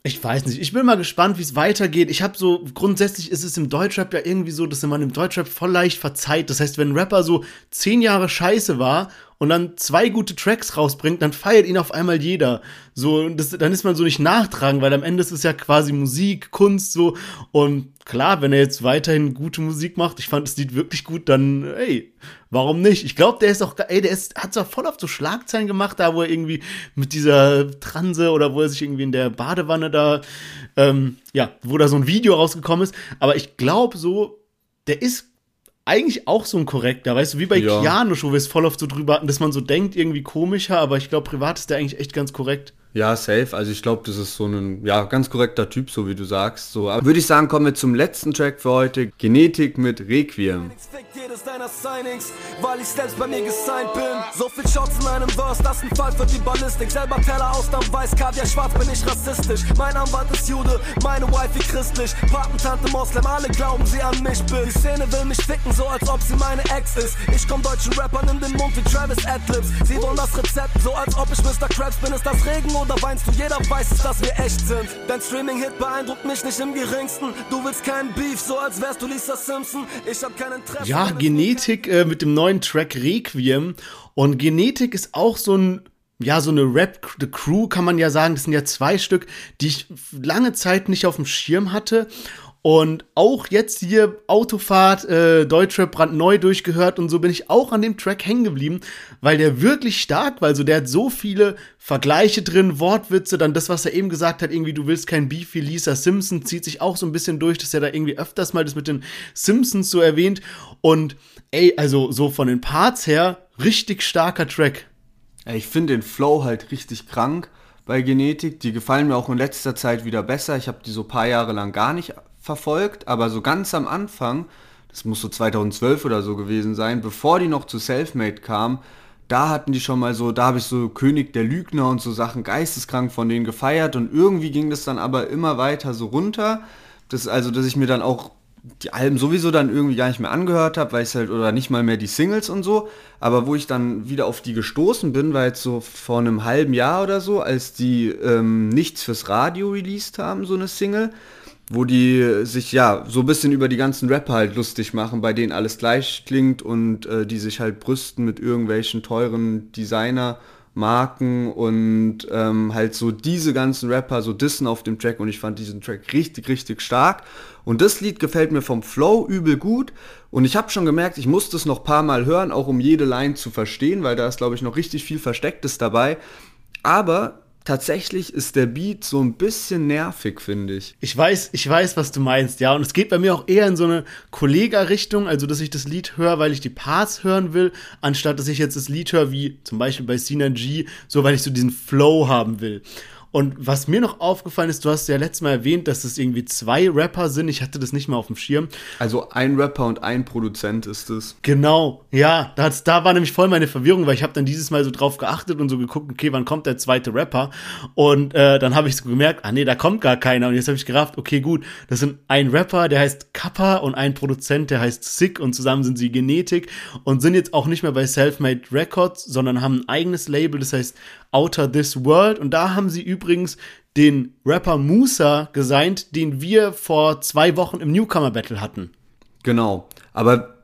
Ich weiß nicht, ich bin mal gespannt, wie es weitergeht. Ich habe so, grundsätzlich ist es im Deutschrap ja irgendwie so, dass man im Deutschrap voll leicht verzeiht. Das heißt, wenn ein Rapper so zehn Jahre scheiße war und dann zwei gute Tracks rausbringt, dann feiert ihn auf einmal jeder. So, das, dann ist man so nicht nachtragen, weil am Ende ist es ja quasi Musik, Kunst, so. Und klar, wenn er jetzt weiterhin gute Musik macht, ich fand das Lied wirklich gut, dann, ey, warum nicht? Ich glaube, der ist auch, ey, der ist, hat zwar voll oft so Schlagzeilen gemacht, da wo er irgendwie mit dieser Transe oder wo er sich irgendwie in der Badewanne da, ähm, ja, wo da so ein Video rausgekommen ist. Aber ich glaube so, der ist eigentlich auch so ein korrekter, weißt du, wie bei ja. Keanu, wo wir es voll oft so drüber hatten, dass man so denkt, irgendwie komischer, aber ich glaube, privat ist der eigentlich echt ganz korrekt. Ja, safe. Also ich glaube, das ist so ein ja, ganz korrekter Typ, so wie du sagst. So, würde ich sagen, kommen wir zum letzten Track für heute. Genetik mit Requiem. weil ich selbst bei mir gesigned bin. So viel Shots in einem Verse, das ein Fall für die Ballistik. Selber Teller aus dem Weiß, Kaviar schwarz, bin ich rassistisch. Mein Anwalt ist Jude, meine Wife christlich. Patentante Moslem, alle glauben sie an mich bin. Die Szene will mich ficken, so als ob sie meine Ex ist. Ich komm deutschen Rappern in den Mund wie Travis Adlibs. Sie wollen das Rezept, so als ob ich Mr. Krabs bin. Ist das Regen oder oder weinst du? Jeder weiß es, dass wir echt sind. Dein Streaming-Hit beeindruckt mich nicht im geringsten. Du willst keinen Beef, so als wärst du Lisa Simpson. Ich hab keinen Interesse. Ja, Genetik äh, mit dem neuen Track Requiem. Und Genetik ist auch so ein ja, so eine Rap The Crew kann man ja sagen, das sind ja zwei Stück, die ich lange Zeit nicht auf dem Schirm hatte. Und auch jetzt hier Autofahrt, äh, Deutschrap brandneu durchgehört und so bin ich auch an dem Track hängen geblieben, weil der wirklich stark war. Also der hat so viele Vergleiche drin, Wortwitze, dann das, was er eben gesagt hat, irgendwie du willst kein Beef wie Lisa Simpson, zieht sich auch so ein bisschen durch, dass er da irgendwie öfters mal das mit den Simpsons so erwähnt. Und ey, also so von den Parts her, richtig starker Track. Ich finde den Flow halt richtig krank bei Genetik. Die gefallen mir auch in letzter Zeit wieder besser. Ich habe die so ein paar Jahre lang gar nicht verfolgt, aber so ganz am Anfang, das muss so 2012 oder so gewesen sein, bevor die noch zu Selfmade kam, da hatten die schon mal so, da habe ich so König der Lügner und so Sachen geisteskrank von denen gefeiert und irgendwie ging das dann aber immer weiter so runter. Das, also, dass ich mir dann auch die Alben sowieso dann irgendwie gar nicht mehr angehört habe, weil ich halt, oder nicht mal mehr die Singles und so, aber wo ich dann wieder auf die gestoßen bin, war jetzt so vor einem halben Jahr oder so, als die ähm, Nichts fürs Radio released haben, so eine Single, wo die sich ja so ein bisschen über die ganzen Rapper halt lustig machen, bei denen alles gleich klingt und äh, die sich halt brüsten mit irgendwelchen teuren Designer-Marken und ähm, halt so diese ganzen Rapper so dissen auf dem Track und ich fand diesen Track richtig, richtig stark. Und das Lied gefällt mir vom Flow übel gut und ich habe schon gemerkt, ich muss das noch paar Mal hören, auch um jede Line zu verstehen, weil da ist, glaube ich, noch richtig viel Verstecktes dabei. Aber tatsächlich ist der Beat so ein bisschen nervig, finde ich. Ich weiß, ich weiß, was du meinst, ja. Und es geht bei mir auch eher in so eine Kollega-Richtung, also dass ich das Lied höre, weil ich die Parts hören will, anstatt dass ich jetzt das Lied höre, wie zum Beispiel bei Sina G, so weil ich so diesen Flow haben will. Und was mir noch aufgefallen ist, du hast ja letztes Mal erwähnt, dass es irgendwie zwei Rapper sind. Ich hatte das nicht mal auf dem Schirm. Also ein Rapper und ein Produzent ist es. Genau, ja. Da, da war nämlich voll meine Verwirrung, weil ich habe dann dieses Mal so drauf geachtet und so geguckt, okay, wann kommt der zweite Rapper? Und äh, dann habe ich so gemerkt, ah nee, da kommt gar keiner. Und jetzt habe ich gerafft, okay, gut, das sind ein Rapper, der heißt Kappa und ein Produzent, der heißt Sick und zusammen sind sie Genetik und sind jetzt auch nicht mehr bei Selfmade Records, sondern haben ein eigenes Label, das heißt Outer This World. Und da haben sie übrigens den Rapper Musa gesigned, den wir vor zwei Wochen im Newcomer Battle hatten. Genau. Aber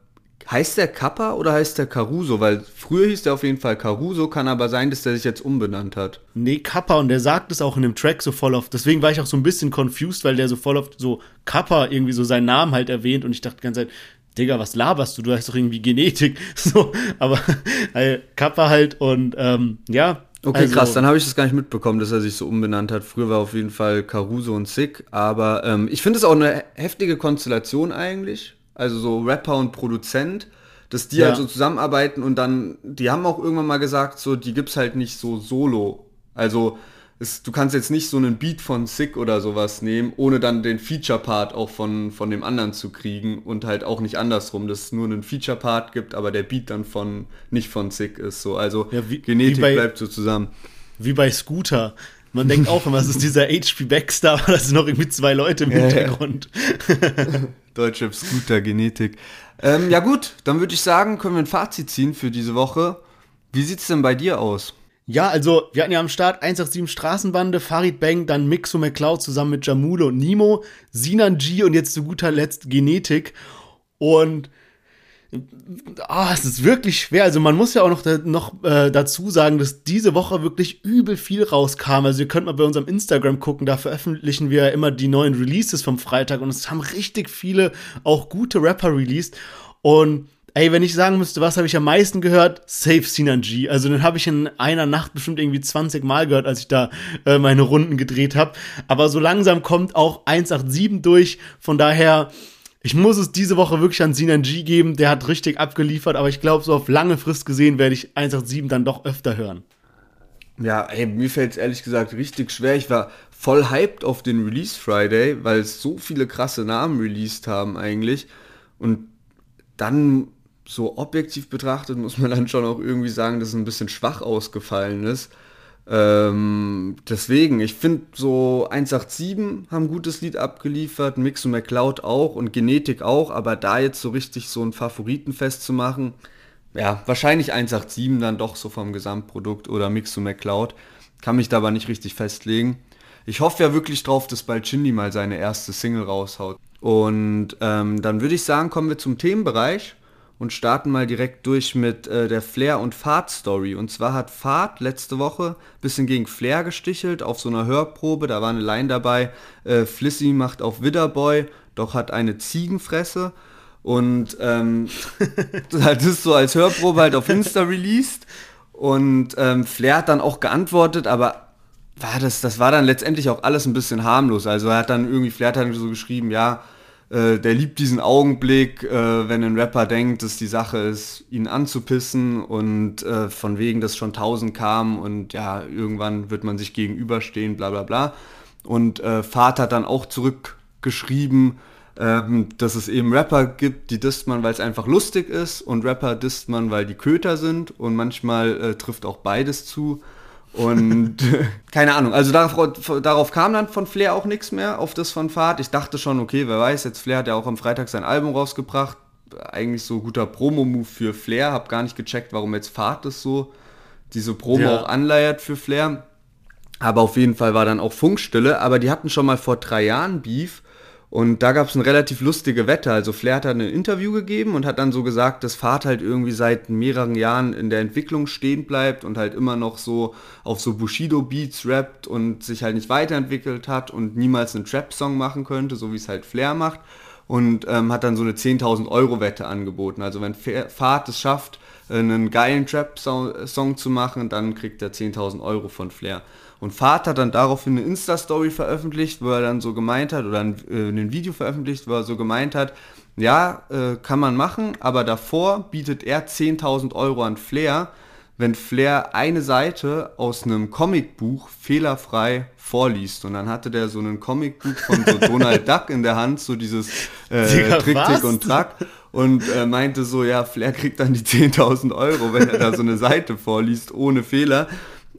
heißt der Kappa oder heißt der Caruso? Weil früher hieß der auf jeden Fall Caruso, kann aber sein, dass der sich jetzt umbenannt hat. Nee, Kappa und der sagt es auch in dem Track so voll oft. Deswegen war ich auch so ein bisschen confused, weil der so voll oft so Kappa irgendwie so seinen Namen halt erwähnt und ich dachte die ganze Zeit, Digga, was laberst du? Du hast doch irgendwie Genetik. So, aber äh, Kappa halt und ähm, ja, Okay, also, krass, dann habe ich das gar nicht mitbekommen, dass er sich so umbenannt hat. Früher war auf jeden Fall Caruso und Sick, aber ähm, ich finde es auch eine heftige Konstellation eigentlich. Also so Rapper und Produzent, dass die ja. halt so zusammenarbeiten und dann, die haben auch irgendwann mal gesagt, so, die gibt's halt nicht so solo. Also es, du kannst jetzt nicht so einen Beat von Sick oder sowas nehmen, ohne dann den Feature-Part auch von, von dem anderen zu kriegen und halt auch nicht andersrum, dass es nur einen Feature-Part gibt, aber der Beat dann von nicht von Sick ist. So. Also ja, wie, Genetik wie bei, bleibt so zusammen. Wie bei Scooter. Man denkt auch immer, es ist dieser HP Baxter, aber das sind noch irgendwie zwei Leute im ja, Hintergrund. Ja. Deutsche Scooter Genetik. Ähm, ja gut, dann würde ich sagen, können wir ein Fazit ziehen für diese Woche. Wie sieht es denn bei dir aus? Ja, also wir hatten ja am Start 187 Straßenbande, Farid Bang, dann Mixo McCloud zusammen mit Jamule und Nimo, Sinan G und jetzt zu guter Letzt Genetik. Und ah, es ist wirklich schwer. Also man muss ja auch noch, noch äh, dazu sagen, dass diese Woche wirklich übel viel rauskam. Also ihr könnt mal bei unserem Instagram gucken, da veröffentlichen wir ja immer die neuen Releases vom Freitag und es haben richtig viele auch gute Rapper released. Und Ey, wenn ich sagen müsste, was habe ich am meisten gehört? Safe Sinanji. Also den habe ich in einer Nacht bestimmt irgendwie 20 Mal gehört, als ich da äh, meine Runden gedreht habe. Aber so langsam kommt auch 187 durch. Von daher, ich muss es diese Woche wirklich an Sinanji geben. Der hat richtig abgeliefert. Aber ich glaube, so auf lange Frist gesehen werde ich 187 dann doch öfter hören. Ja, ey, mir fällt es ehrlich gesagt richtig schwer. Ich war voll hyped auf den Release Friday, weil es so viele krasse Namen released haben eigentlich. Und dann so objektiv betrachtet muss man dann schon auch irgendwie sagen, dass es ein bisschen schwach ausgefallen ist. Ähm, deswegen, ich finde so 187 haben gutes Lied abgeliefert, Mix und McCloud auch und Genetik auch, aber da jetzt so richtig so ein Favoriten festzumachen, ja, wahrscheinlich 187 dann doch so vom Gesamtprodukt oder Mix und McCloud, kann mich da aber nicht richtig festlegen. Ich hoffe ja wirklich drauf, dass bald Shindy mal seine erste Single raushaut. Und ähm, dann würde ich sagen, kommen wir zum Themenbereich und starten mal direkt durch mit äh, der Flair und Fahrt Story. Und zwar hat Fahrt letzte Woche ein bisschen gegen Flair gestichelt auf so einer Hörprobe. Da war eine Line dabei, äh, Flissy macht auf Widderboy doch hat eine Ziegenfresse. Und ähm, das ist so als Hörprobe halt auf Insta released. Und ähm, Flair hat dann auch geantwortet, aber war das, das war dann letztendlich auch alles ein bisschen harmlos. Also er hat dann irgendwie, Flair hat dann so geschrieben, ja, äh, der liebt diesen Augenblick, äh, wenn ein Rapper denkt, dass die Sache ist, ihn anzupissen und äh, von wegen, dass schon tausend kamen und ja, irgendwann wird man sich gegenüberstehen, bla bla bla. Und äh, Vater hat dann auch zurückgeschrieben, ähm, dass es eben Rapper gibt, die disst man, weil es einfach lustig ist und Rapper disst man, weil die Köter sind und manchmal äh, trifft auch beides zu. Und keine Ahnung, also darauf, darauf, kam dann von Flair auch nichts mehr, auf das von Fahrt. Ich dachte schon, okay, wer weiß, jetzt Flair hat ja auch am Freitag sein Album rausgebracht. Eigentlich so guter Promo-Move für Flair. Hab gar nicht gecheckt, warum jetzt Fahrt das so, diese Promo ja. auch anleiert für Flair. Aber auf jeden Fall war dann auch Funkstille. Aber die hatten schon mal vor drei Jahren Beef und da gab es eine relativ lustige Wette. Also Flair hat dann ein Interview gegeben und hat dann so gesagt, dass Fahrt halt irgendwie seit mehreren Jahren in der Entwicklung stehen bleibt und halt immer noch so auf so Bushido-Beats rappt und sich halt nicht weiterentwickelt hat und niemals einen Trap-Song machen könnte, so wie es halt Flair macht. Und ähm, hat dann so eine 10.000 Euro Wette angeboten. Also wenn Fahrt es schafft, einen geilen Trap-Song zu machen, dann kriegt er 10.000 Euro von Flair. Und Vater hat dann daraufhin eine Insta-Story veröffentlicht, wo er dann so gemeint hat, oder ein, äh, ein Video veröffentlicht, wo er so gemeint hat, ja, äh, kann man machen, aber davor bietet er 10.000 Euro an Flair, wenn Flair eine Seite aus einem Comicbuch fehlerfrei vorliest. Und dann hatte der so ein Comicbuch von so Donald Duck in der Hand, so dieses äh, Trick, Trick und Track. Und äh, meinte so, ja, Flair kriegt dann die 10.000 Euro, wenn er da so eine Seite vorliest, ohne Fehler.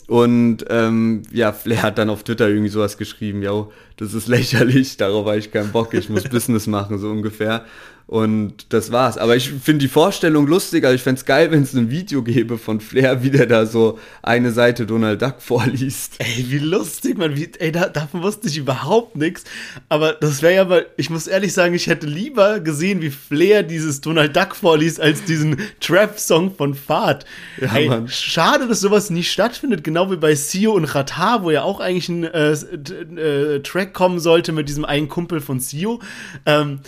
Und ähm, ja, Flair hat dann auf Twitter irgendwie sowas geschrieben, ja, das ist lächerlich, darauf habe ich keinen Bock, ich muss Business machen, so ungefähr. Und das war's. Aber ich finde die Vorstellung lustig. Also ich fände es geil, wenn es ein Video gäbe von Flair, wie der da so eine Seite Donald Duck vorliest. Ey, wie lustig, man. Wie, ey, da, davon wusste ich überhaupt nichts. Aber das wäre ja mal, ich muss ehrlich sagen, ich hätte lieber gesehen, wie Flair dieses Donald Duck vorliest, als diesen Trap-Song von Fahrt. Ja, ey, Mann. Schade, dass sowas nie stattfindet. Genau wie bei Sio und Rata, wo ja auch eigentlich ein äh, äh, Track kommen sollte mit diesem einen Kumpel von Sio. Ähm,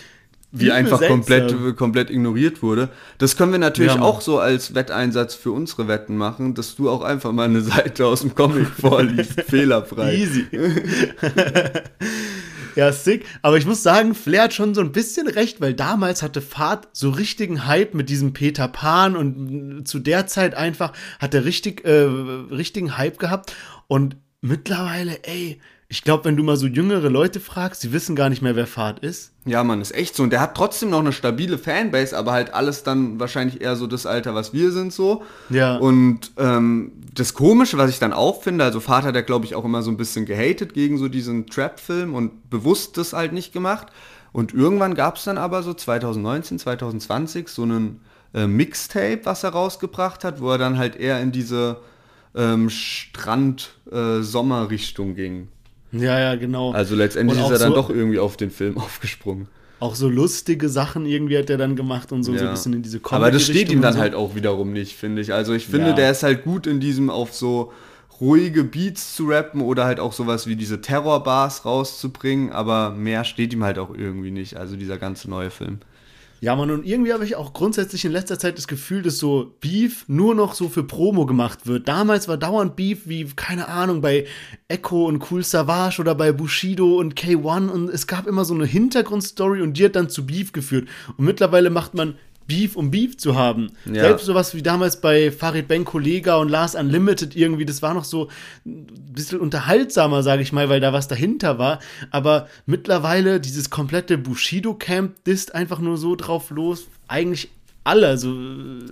wie einfach komplett, komplett ignoriert wurde. Das können wir natürlich ja, auch so als Wetteinsatz für unsere Wetten machen, dass du auch einfach mal eine Seite aus dem Comic vorliest, fehlerfrei. Easy. ja, sick. Aber ich muss sagen, Flair hat schon so ein bisschen recht, weil damals hatte Fahrt so richtigen Hype mit diesem Peter Pan und zu der Zeit einfach hat er richtig, äh, richtigen Hype gehabt. Und mittlerweile, ey, ich glaube, wenn du mal so jüngere Leute fragst, die wissen gar nicht mehr, wer Fahrt ist. Ja, man, ist echt so. Und der hat trotzdem noch eine stabile Fanbase, aber halt alles dann wahrscheinlich eher so das Alter, was wir sind, so. Ja. Und ähm, das Komische, was ich dann auch finde, also hat ja, glaube ich, auch immer so ein bisschen gehatet gegen so diesen Trap-Film und bewusst das halt nicht gemacht. Und irgendwann gab es dann aber so 2019, 2020 so einen äh, Mixtape, was er rausgebracht hat, wo er dann halt eher in diese ähm, Strand-Sommer-Richtung äh, ging. Ja, ja, genau. Also letztendlich ist er dann so, doch irgendwie auf den Film aufgesprungen. Auch so lustige Sachen irgendwie hat er dann gemacht und so, ja. so ein bisschen in diese Comedy Aber das steht ihm dann so. halt auch wiederum nicht, finde ich. Also ich finde, ja. der ist halt gut in diesem auf so ruhige Beats zu rappen oder halt auch sowas wie diese Terrorbars rauszubringen, aber mehr steht ihm halt auch irgendwie nicht, also dieser ganze neue Film. Ja, man, und irgendwie habe ich auch grundsätzlich in letzter Zeit das Gefühl, dass so Beef nur noch so für Promo gemacht wird. Damals war dauernd Beef wie, keine Ahnung, bei Echo und Cool Savage oder bei Bushido und K1 und es gab immer so eine Hintergrundstory und die hat dann zu Beef geführt. Und mittlerweile macht man Beef um Beef zu haben. Ja. Selbst sowas wie damals bei Farid Ben Kollega und Lars Unlimited irgendwie, das war noch so ein bisschen unterhaltsamer, sage ich mal, weil da was dahinter war. Aber mittlerweile dieses komplette Bushido-Camp disst einfach nur so drauf los. Eigentlich alle. Also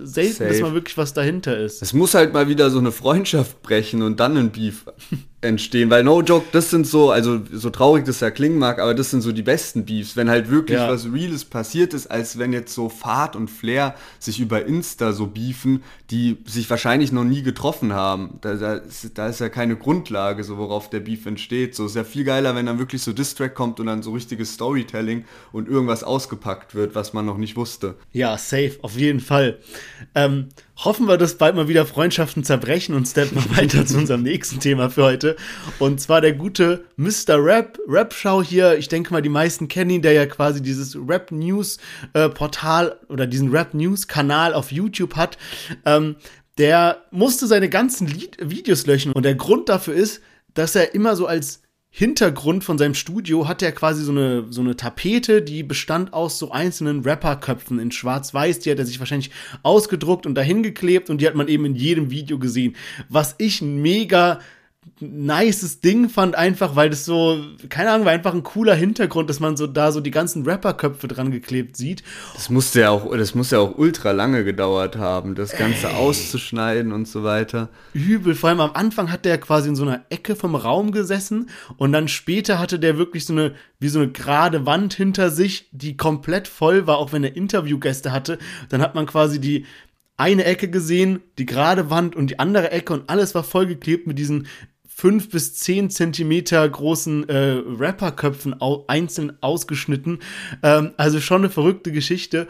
selten, Safe. dass mal wirklich was dahinter ist. Es muss halt mal wieder so eine Freundschaft brechen und dann ein Beef entstehen. Weil No Joke, das sind so, also so traurig das ja klingen mag, aber das sind so die besten Beefs, wenn halt wirklich ja. was Reales passiert ist, als wenn jetzt so Fahrt und Flair sich über Insta so beefen, die sich wahrscheinlich noch nie getroffen haben. Da, da, ist, da ist ja keine Grundlage, so worauf der Beef entsteht. So ist ja viel geiler, wenn dann wirklich so Distrack kommt und dann so richtiges Storytelling und irgendwas ausgepackt wird, was man noch nicht wusste. Ja, safe, auf jeden Fall. Ähm, hoffen wir, dass bald mal wieder Freundschaften zerbrechen und steppen mal weiter zu unserem nächsten Thema für heute. Und zwar der gute Mr. Rap, Rap-Show hier. Ich denke mal, die meisten kennen ihn, der ja quasi dieses Rap-News-Portal oder diesen Rap-News-Kanal auf YouTube hat. Ähm, der musste seine ganzen Lied Videos löschen. Und der Grund dafür ist, dass er immer so als Hintergrund von seinem Studio hat er quasi so eine, so eine Tapete, die bestand aus so einzelnen Rapperköpfen in schwarz-weiß. Die hat er sich wahrscheinlich ausgedruckt und dahin geklebt und die hat man eben in jedem Video gesehen. Was ich mega nices Ding fand, einfach, weil das so, keine Ahnung, war einfach ein cooler Hintergrund, dass man so da so die ganzen Rapperköpfe dran geklebt sieht. Das musste ja auch, das muss ja auch ultra lange gedauert haben, das Ganze Ey. auszuschneiden und so weiter. Übel, vor allem am Anfang hat der quasi in so einer Ecke vom Raum gesessen und dann später hatte der wirklich so eine, wie so eine gerade Wand hinter sich, die komplett voll war, auch wenn er Interviewgäste hatte. Dann hat man quasi die, eine Ecke gesehen, die gerade Wand und die andere Ecke und alles war vollgeklebt mit diesen fünf bis zehn Zentimeter großen äh, Rapperköpfen au einzeln ausgeschnitten. Ähm, also schon eine verrückte Geschichte.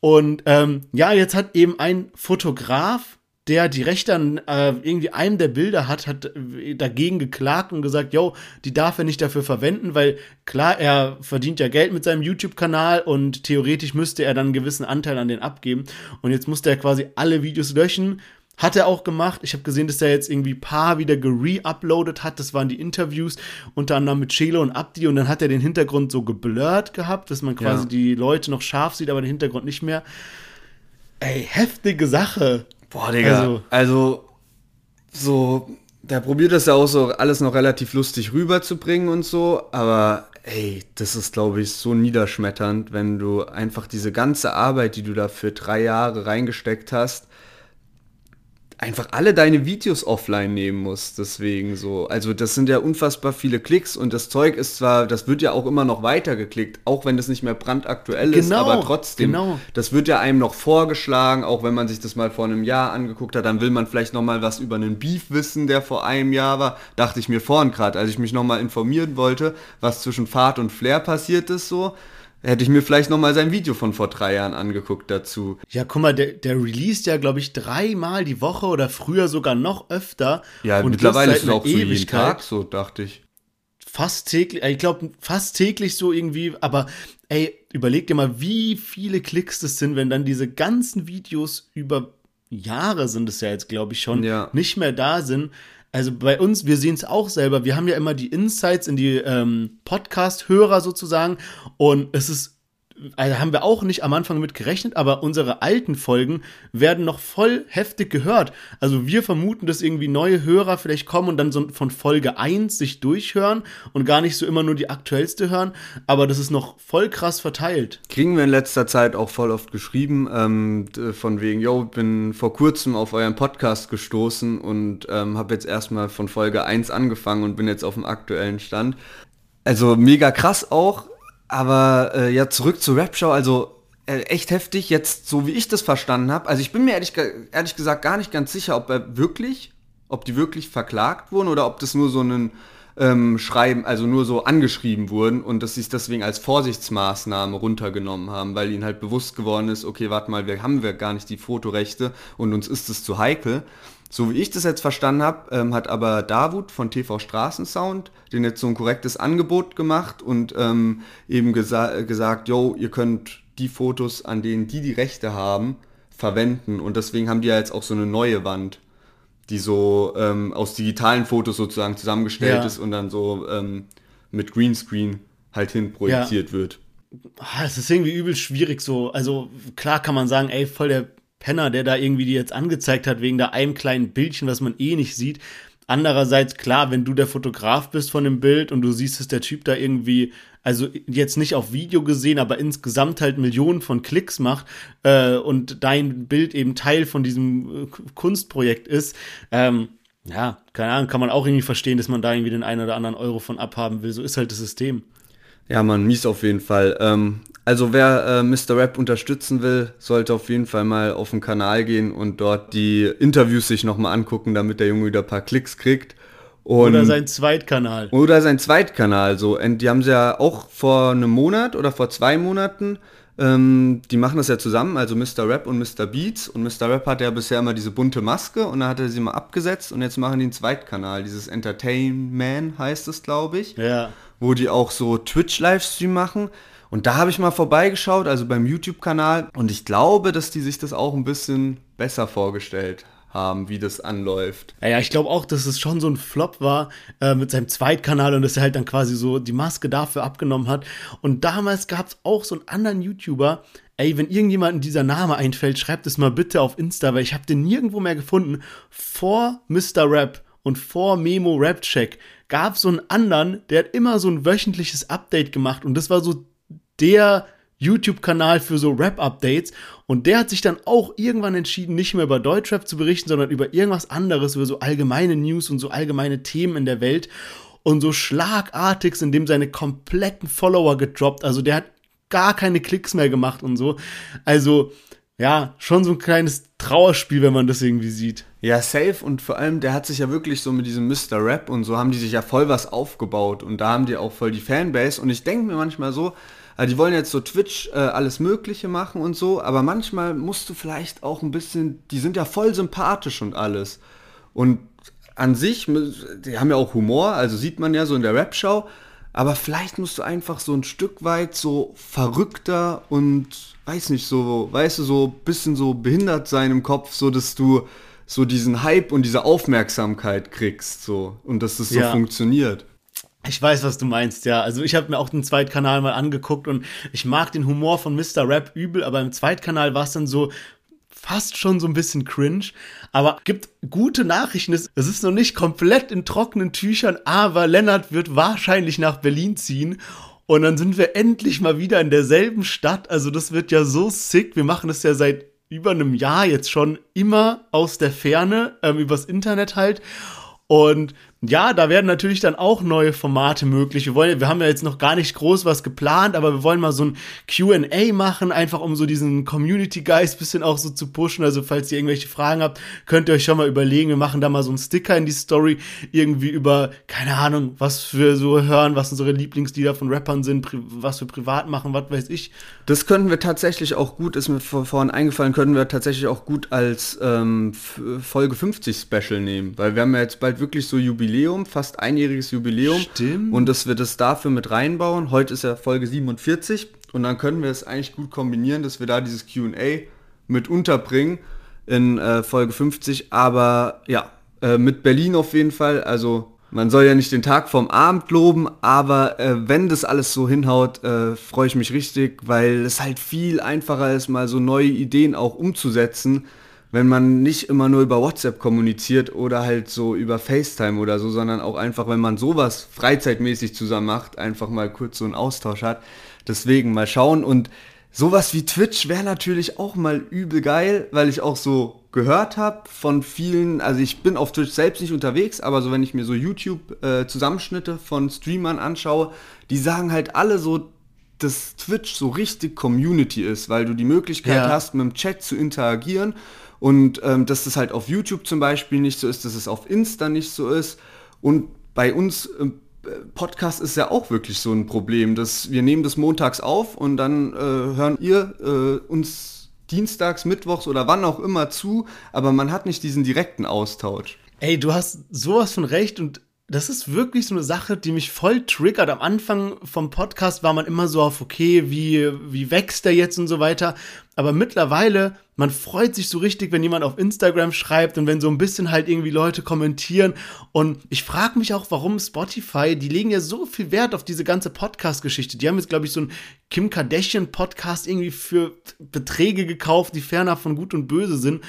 Und ähm, ja, jetzt hat eben ein Fotograf, der die Rechte an äh, irgendwie einem der Bilder hat, hat äh, dagegen geklagt und gesagt, yo, die darf er nicht dafür verwenden, weil klar, er verdient ja Geld mit seinem YouTube-Kanal und theoretisch müsste er dann einen gewissen Anteil an den abgeben. Und jetzt musste er quasi alle Videos löschen hat er auch gemacht. Ich habe gesehen, dass er jetzt irgendwie paar wieder gere-uploadet hat. Das waren die Interviews, unter anderem mit Chelo und Abdi. Und dann hat er den Hintergrund so geblurrt gehabt, dass man quasi ja. die Leute noch scharf sieht, aber den Hintergrund nicht mehr. Ey, heftige Sache. Boah, Digga. Also, also so, der probiert das ja auch so alles noch relativ lustig rüberzubringen und so. Aber ey, das ist, glaube ich, so niederschmetternd, wenn du einfach diese ganze Arbeit, die du da für drei Jahre reingesteckt hast, einfach alle deine Videos offline nehmen musst. Deswegen so. Also das sind ja unfassbar viele Klicks und das Zeug ist zwar, das wird ja auch immer noch weiter geklickt, auch wenn das nicht mehr brandaktuell genau, ist, aber trotzdem, genau. das wird ja einem noch vorgeschlagen, auch wenn man sich das mal vor einem Jahr angeguckt hat, dann will man vielleicht noch mal was über einen Beef wissen, der vor einem Jahr war. Dachte ich mir vorhin gerade, als ich mich noch mal informieren wollte, was zwischen Fahrt und Flair passiert ist so hätte ich mir vielleicht noch mal sein Video von vor drei Jahren angeguckt dazu. Ja, guck mal, der, der released ja, glaube ich, dreimal die Woche oder früher sogar noch öfter. Ja, und mittlerweile ist es auch so jeden Tag so, dachte ich. Fast täglich, ich glaube, fast täglich so irgendwie, aber ey, überleg dir mal, wie viele Klicks das sind, wenn dann diese ganzen Videos über Jahre sind es ja jetzt, glaube ich, schon, ja. nicht mehr da sind. Also bei uns, wir sehen es auch selber. Wir haben ja immer die Insights in die ähm, Podcast-Hörer sozusagen. Und es ist also haben wir auch nicht am Anfang mit gerechnet, aber unsere alten Folgen werden noch voll heftig gehört. Also wir vermuten, dass irgendwie neue Hörer vielleicht kommen und dann so von Folge 1 sich durchhören und gar nicht so immer nur die aktuellste hören, aber das ist noch voll krass verteilt. Kriegen wir in letzter Zeit auch voll oft geschrieben, ähm, von wegen, yo, bin vor kurzem auf euren Podcast gestoßen und ähm, habe jetzt erstmal von Folge 1 angefangen und bin jetzt auf dem aktuellen Stand. Also mega krass auch, aber äh, ja, zurück zur Rap-Show, also äh, echt heftig, jetzt so wie ich das verstanden habe. Also ich bin mir ehrlich, ehrlich gesagt gar nicht ganz sicher, ob er wirklich, ob die wirklich verklagt wurden oder ob das nur so ein ähm, Schreiben, also nur so angeschrieben wurden und dass sie es deswegen als Vorsichtsmaßnahme runtergenommen haben, weil ihnen halt bewusst geworden ist, okay, warte mal, wir haben wir gar nicht die Fotorechte und uns ist es zu heikel. So wie ich das jetzt verstanden habe, ähm, hat aber Davut von TV Straßensound den jetzt so ein korrektes Angebot gemacht und ähm, eben gesa gesagt, yo, ihr könnt die Fotos, an denen die die Rechte haben, verwenden. Und deswegen haben die ja jetzt auch so eine neue Wand, die so ähm, aus digitalen Fotos sozusagen zusammengestellt ja. ist und dann so ähm, mit Greenscreen halt hin projiziert ja. wird. Ah, es ist irgendwie übel schwierig so. Also klar kann man sagen, ey, voll der Penner, der da irgendwie die jetzt angezeigt hat, wegen da einem kleinen Bildchen, was man eh nicht sieht. Andererseits, klar, wenn du der Fotograf bist von dem Bild und du siehst, dass der Typ da irgendwie, also jetzt nicht auf Video gesehen, aber insgesamt halt Millionen von Klicks macht äh, und dein Bild eben Teil von diesem äh, Kunstprojekt ist, ähm, ja, keine Ahnung, kann man auch irgendwie verstehen, dass man da irgendwie den einen oder anderen Euro von abhaben will. So ist halt das System. Ja, man, mies auf jeden Fall. Ähm, also wer äh, Mr. Rap unterstützen will, sollte auf jeden Fall mal auf den Kanal gehen und dort die Interviews sich nochmal angucken, damit der Junge wieder ein paar Klicks kriegt. Und oder sein Zweitkanal. Oder sein Zweitkanal. So. Und die haben sie ja auch vor einem Monat oder vor zwei Monaten Ähm, die machen das ja zusammen, also Mr. Rap und Mr. Beats. Und Mr. Rap hat ja bisher immer diese bunte Maske und dann hat er sie mal abgesetzt und jetzt machen die einen Zweitkanal, dieses Entertainment heißt es, glaube ich. Ja. Wo die auch so Twitch-Livestream machen. Und da habe ich mal vorbeigeschaut, also beim YouTube-Kanal. Und ich glaube, dass die sich das auch ein bisschen besser vorgestellt haben, wie das anläuft. Ja, ja ich glaube auch, dass es schon so ein Flop war äh, mit seinem Zweitkanal und dass er halt dann quasi so die Maske dafür abgenommen hat. Und damals gab es auch so einen anderen YouTuber. Ey, wenn irgendjemandem dieser Name einfällt, schreibt es mal bitte auf Insta, weil ich habe den nirgendwo mehr gefunden. Vor Mr. Rap und vor Memo Rap Check gab es so einen anderen, der hat immer so ein wöchentliches Update gemacht und das war so der YouTube-Kanal für so Rap-Updates. Und der hat sich dann auch irgendwann entschieden, nicht mehr über Deutschrap zu berichten, sondern über irgendwas anderes, über so allgemeine News und so allgemeine Themen in der Welt. Und so schlagartig sind dem seine kompletten Follower gedroppt. Also der hat gar keine Klicks mehr gemacht und so. Also, ja, schon so ein kleines Trauerspiel, wenn man das irgendwie sieht. Ja, safe und vor allem, der hat sich ja wirklich so mit diesem Mr. Rap und so haben die sich ja voll was aufgebaut und da haben die auch voll die Fanbase und ich denke mir manchmal so, also die wollen jetzt so Twitch äh, alles Mögliche machen und so, aber manchmal musst du vielleicht auch ein bisschen, die sind ja voll sympathisch und alles. Und an sich, die haben ja auch Humor, also sieht man ja so in der Rap-Show, aber vielleicht musst du einfach so ein Stück weit so verrückter und weiß nicht, so, weißt du, so ein bisschen so behindert sein im Kopf, so dass du so diesen Hype und diese Aufmerksamkeit kriegst, so und dass das so ja. funktioniert. Ich weiß, was du meinst, ja. Also ich habe mir auch den Zweitkanal mal angeguckt und ich mag den Humor von Mr. Rap übel, aber im Zweitkanal war es dann so fast schon so ein bisschen cringe. Aber gibt gute Nachrichten. Es ist noch nicht komplett in trockenen Tüchern, aber Lennart wird wahrscheinlich nach Berlin ziehen. Und dann sind wir endlich mal wieder in derselben Stadt. Also das wird ja so sick. Wir machen das ja seit über einem Jahr jetzt schon immer aus der Ferne, ähm, übers Internet halt. Und ja, da werden natürlich dann auch neue Formate möglich. Wir wollen, wir haben ja jetzt noch gar nicht groß was geplant, aber wir wollen mal so ein Q&A machen, einfach um so diesen Community Geist bisschen auch so zu pushen. Also falls ihr irgendwelche Fragen habt, könnt ihr euch schon mal überlegen. Wir machen da mal so einen Sticker in die Story irgendwie über keine Ahnung, was wir so hören, was unsere Lieblingslieder von Rappern sind, was wir privat machen, was weiß ich. Das könnten wir tatsächlich auch gut, ist mir vorhin eingefallen, könnten wir tatsächlich auch gut als ähm, Folge 50 Special nehmen, weil wir haben ja jetzt bald wirklich so Jubiläum Jubiläum, fast einjähriges Jubiläum. Stimmt. Und dass wir das dafür mit reinbauen. Heute ist ja Folge 47 und dann können wir es eigentlich gut kombinieren, dass wir da dieses QA mit unterbringen in äh, Folge 50. Aber ja, äh, mit Berlin auf jeden Fall. Also man soll ja nicht den Tag vom Abend loben, aber äh, wenn das alles so hinhaut, äh, freue ich mich richtig, weil es halt viel einfacher ist, mal so neue Ideen auch umzusetzen wenn man nicht immer nur über WhatsApp kommuniziert oder halt so über FaceTime oder so, sondern auch einfach, wenn man sowas freizeitmäßig zusammen macht, einfach mal kurz so einen Austausch hat. Deswegen mal schauen und sowas wie Twitch wäre natürlich auch mal übel geil, weil ich auch so gehört habe von vielen, also ich bin auf Twitch selbst nicht unterwegs, aber so wenn ich mir so YouTube-Zusammenschnitte äh, von Streamern anschaue, die sagen halt alle so, dass Twitch so richtig Community ist, weil du die Möglichkeit ja. hast, mit dem Chat zu interagieren und ähm, dass das halt auf YouTube zum Beispiel nicht so ist, dass es auf Insta nicht so ist. Und bei uns im Podcast ist ja auch wirklich so ein Problem, dass wir nehmen das montags auf und dann äh, hören ihr äh, uns dienstags, mittwochs oder wann auch immer zu, aber man hat nicht diesen direkten Austausch. Ey, du hast sowas von recht und das ist wirklich so eine Sache, die mich voll triggert. Am Anfang vom Podcast war man immer so auf, okay, wie, wie wächst der jetzt und so weiter. Aber mittlerweile, man freut sich so richtig, wenn jemand auf Instagram schreibt und wenn so ein bisschen halt irgendwie Leute kommentieren. Und ich frage mich auch, warum Spotify, die legen ja so viel Wert auf diese ganze Podcast-Geschichte. Die haben jetzt, glaube ich, so einen Kim Kardashian-Podcast irgendwie für Beträge gekauft, die fernab von Gut und Böse sind.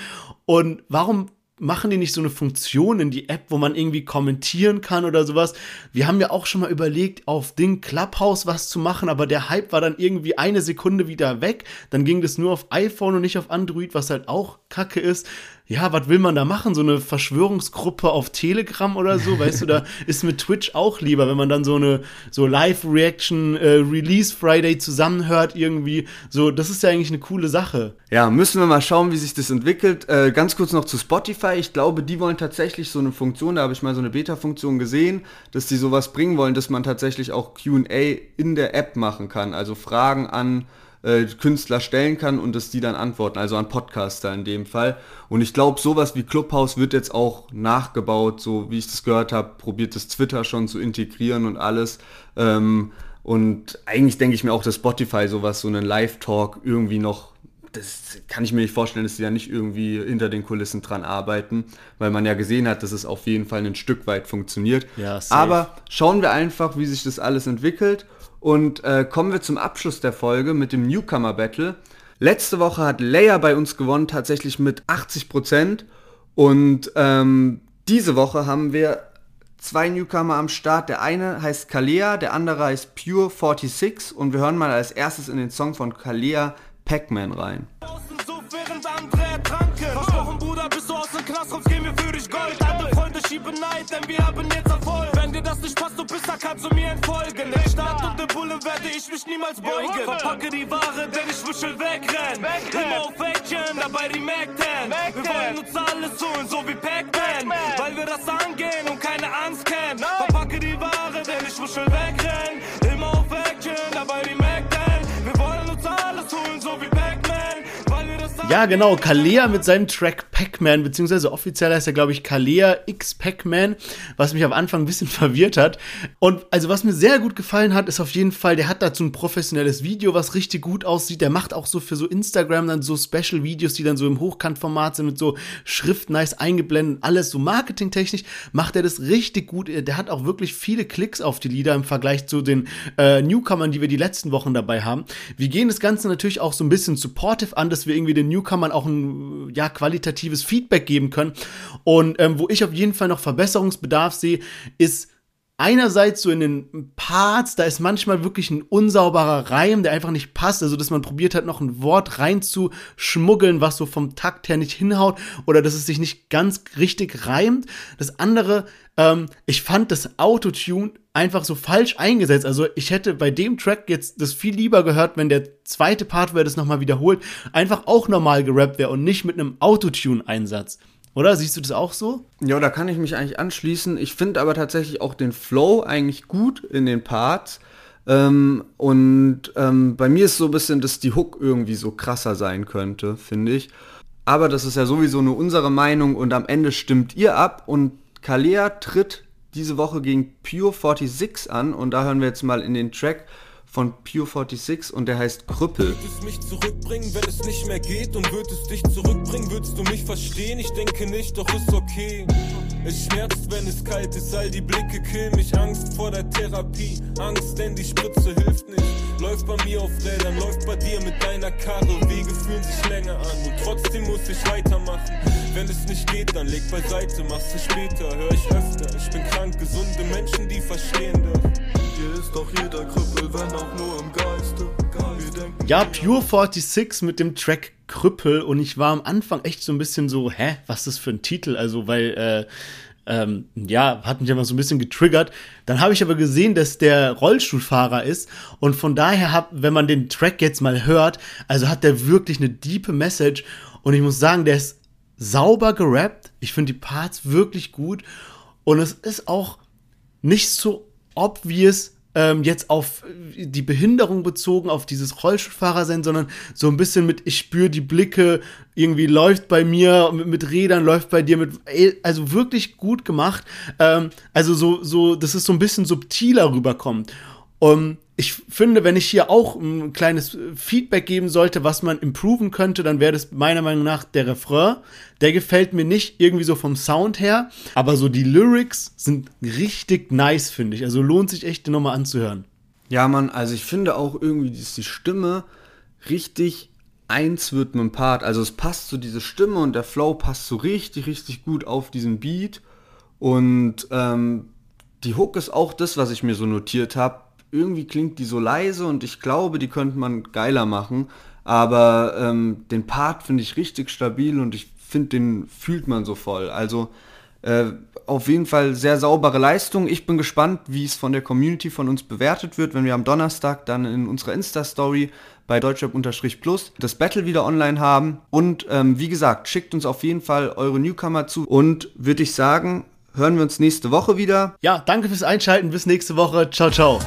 Und warum machen die nicht so eine Funktion in die App, wo man irgendwie kommentieren kann oder sowas? Wir haben ja auch schon mal überlegt, auf Ding Clubhouse was zu machen, aber der Hype war dann irgendwie eine Sekunde wieder weg. Dann ging das nur auf iPhone und nicht auf Android, was halt auch kacke ist ja, was will man da machen? So eine Verschwörungsgruppe auf Telegram oder so, weißt du, da ist mit Twitch auch lieber, wenn man dann so eine so Live-Reaction äh, Release Friday zusammenhört irgendwie. So, das ist ja eigentlich eine coole Sache. Ja, müssen wir mal schauen, wie sich das entwickelt. Äh, ganz kurz noch zu Spotify. Ich glaube, die wollen tatsächlich so eine Funktion, da habe ich mal so eine Beta-Funktion gesehen, dass die sowas bringen wollen, dass man tatsächlich auch Q&A in der App machen kann. Also Fragen an äh, Künstler stellen kann und dass die dann antworten, also an Podcaster in dem Fall. Und ich glaube, sowas wie Clubhouse wird jetzt auch nachgebaut, so wie ich das gehört habe, probiert das Twitter schon zu integrieren und alles. Ähm, und eigentlich denke ich mir auch, dass Spotify sowas, so einen Live-Talk irgendwie noch das kann ich mir nicht vorstellen, dass die da nicht irgendwie hinter den Kulissen dran arbeiten, weil man ja gesehen hat, dass es auf jeden Fall ein Stück weit funktioniert. Ja, Aber schauen wir einfach, wie sich das alles entwickelt und äh, kommen wir zum Abschluss der Folge mit dem Newcomer Battle. Letzte Woche hat Leia bei uns gewonnen, tatsächlich mit 80% und ähm, diese Woche haben wir zwei Newcomer am Start. Der eine heißt Kalea, der andere heißt Pure 46 und wir hören mal als erstes in den Song von Kalea Pac-Man rein. Aus dem dich Gold. Schieben Neid, denn wir haben jetzt Erfolg. Wenn dir das nicht passt, du bist, da kannst du mir entfolgen. In Stadt und im Bullen werde ich mich niemals beugen. Verpacke die Ware, denn ich will wegrennen. Immer auf Action, dabei die Mac 10. Wir wollen uns alles holen, so wie Pac-Man. Weil wir das angehen und keine Angst kennen. Verpacke die Ware, denn ich will wegrennen. Ja, genau. Kalea mit seinem Track Pac-Man, beziehungsweise offiziell heißt er, glaube ich, Kalea X Pac-Man, was mich am Anfang ein bisschen verwirrt hat. Und also, was mir sehr gut gefallen hat, ist auf jeden Fall, der hat dazu ein professionelles Video, was richtig gut aussieht. Der macht auch so für so Instagram dann so Special-Videos, die dann so im Hochkantformat sind mit so Schrift nice eingeblendet. Alles so marketingtechnisch macht er das richtig gut. Der hat auch wirklich viele Klicks auf die Lieder im Vergleich zu den äh, Newcomern, die wir die letzten Wochen dabei haben. Wir gehen das Ganze natürlich auch so ein bisschen supportive an, dass wir irgendwie den Newcomern auch ein ja, qualitatives Feedback geben können. Und ähm, wo ich auf jeden Fall noch Verbesserungsbedarf sehe, ist einerseits so in den Parts, da ist manchmal wirklich ein unsauberer Reim, der einfach nicht passt, also dass man probiert hat, noch ein Wort reinzuschmuggeln, was so vom Takt her nicht hinhaut oder dass es sich nicht ganz richtig reimt. Das andere, ähm, ich fand das Autotune einfach so falsch eingesetzt. Also ich hätte bei dem Track jetzt das viel lieber gehört, wenn der zweite Part, wer das nochmal wiederholt, einfach auch normal gerappt wäre und nicht mit einem Autotune-Einsatz. Oder siehst du das auch so? Ja, da kann ich mich eigentlich anschließen. Ich finde aber tatsächlich auch den Flow eigentlich gut in den Parts. Ähm, und ähm, bei mir ist so ein bisschen, dass die Hook irgendwie so krasser sein könnte, finde ich. Aber das ist ja sowieso nur unsere Meinung und am Ende stimmt ihr ab und Kalea tritt diese Woche gegen Pure 46 an und da hören wir jetzt mal in den Track von Pure 46 und der heißt Krüppel. Würdest mich zurückbringen, wenn es nicht mehr geht und würdest dich zurückbringen, würdest du mich verstehen? Ich denke nicht, doch ist okay. Es schmerzt, wenn es kalt ist, all die Blicke killen mich. Angst vor der Therapie, Angst, denn die Spritze hilft nicht. Läuft bei mir auf Rädern, läuft bei dir mit deiner Karre. Wege fühlen sich länger an und trotzdem muss ich weitermachen. Wenn es nicht geht, dann leg beiseite, mach's später, hör ich öfter. Ich bin krank, gesunde Menschen, die verstehen das. Hier ist doch jeder Krüppel, wenn auch nur im Geiste. Ja, Pure 46 mit dem Track Krüppel und ich war am Anfang echt so ein bisschen so, hä, was ist das für ein Titel? Also, weil, äh, ähm, ja, hat mich immer so ein bisschen getriggert. Dann habe ich aber gesehen, dass der Rollstuhlfahrer ist und von daher hab, wenn man den Track jetzt mal hört, also hat der wirklich eine diepe Message und ich muss sagen, der ist sauber gerappt. Ich finde die Parts wirklich gut und es ist auch nicht so obvious ähm, jetzt auf die Behinderung bezogen, auf dieses Rollstuhlfahrer sein, sondern so ein bisschen mit, ich spüre die Blicke, irgendwie läuft bei mir mit, mit, Rädern, läuft bei dir mit, also wirklich gut gemacht. Ähm, also so, so, dass es so ein bisschen subtiler rüberkommt. Um, ich finde, wenn ich hier auch ein kleines Feedback geben sollte, was man improven könnte, dann wäre das meiner Meinung nach der Refrain. Der gefällt mir nicht irgendwie so vom Sound her, aber so die Lyrics sind richtig nice, finde ich. Also lohnt sich echt, die nochmal anzuhören. Ja, Mann, also ich finde auch irgendwie, dass die Stimme richtig eins wird mit dem Part. Also es passt so diese Stimme und der Flow passt so richtig, richtig gut auf diesen Beat. Und ähm, die Hook ist auch das, was ich mir so notiert habe irgendwie klingt die so leise und ich glaube, die könnte man geiler machen. Aber ähm, den Part finde ich richtig stabil und ich finde, den fühlt man so voll. Also äh, auf jeden Fall sehr saubere Leistung. Ich bin gespannt, wie es von der Community von uns bewertet wird, wenn wir am Donnerstag dann in unserer Insta-Story bei deutschrap-plus das Battle wieder online haben. Und ähm, wie gesagt, schickt uns auf jeden Fall eure Newcomer zu. Und würde ich sagen, hören wir uns nächste Woche wieder. Ja, danke fürs Einschalten. Bis nächste Woche. Ciao, ciao.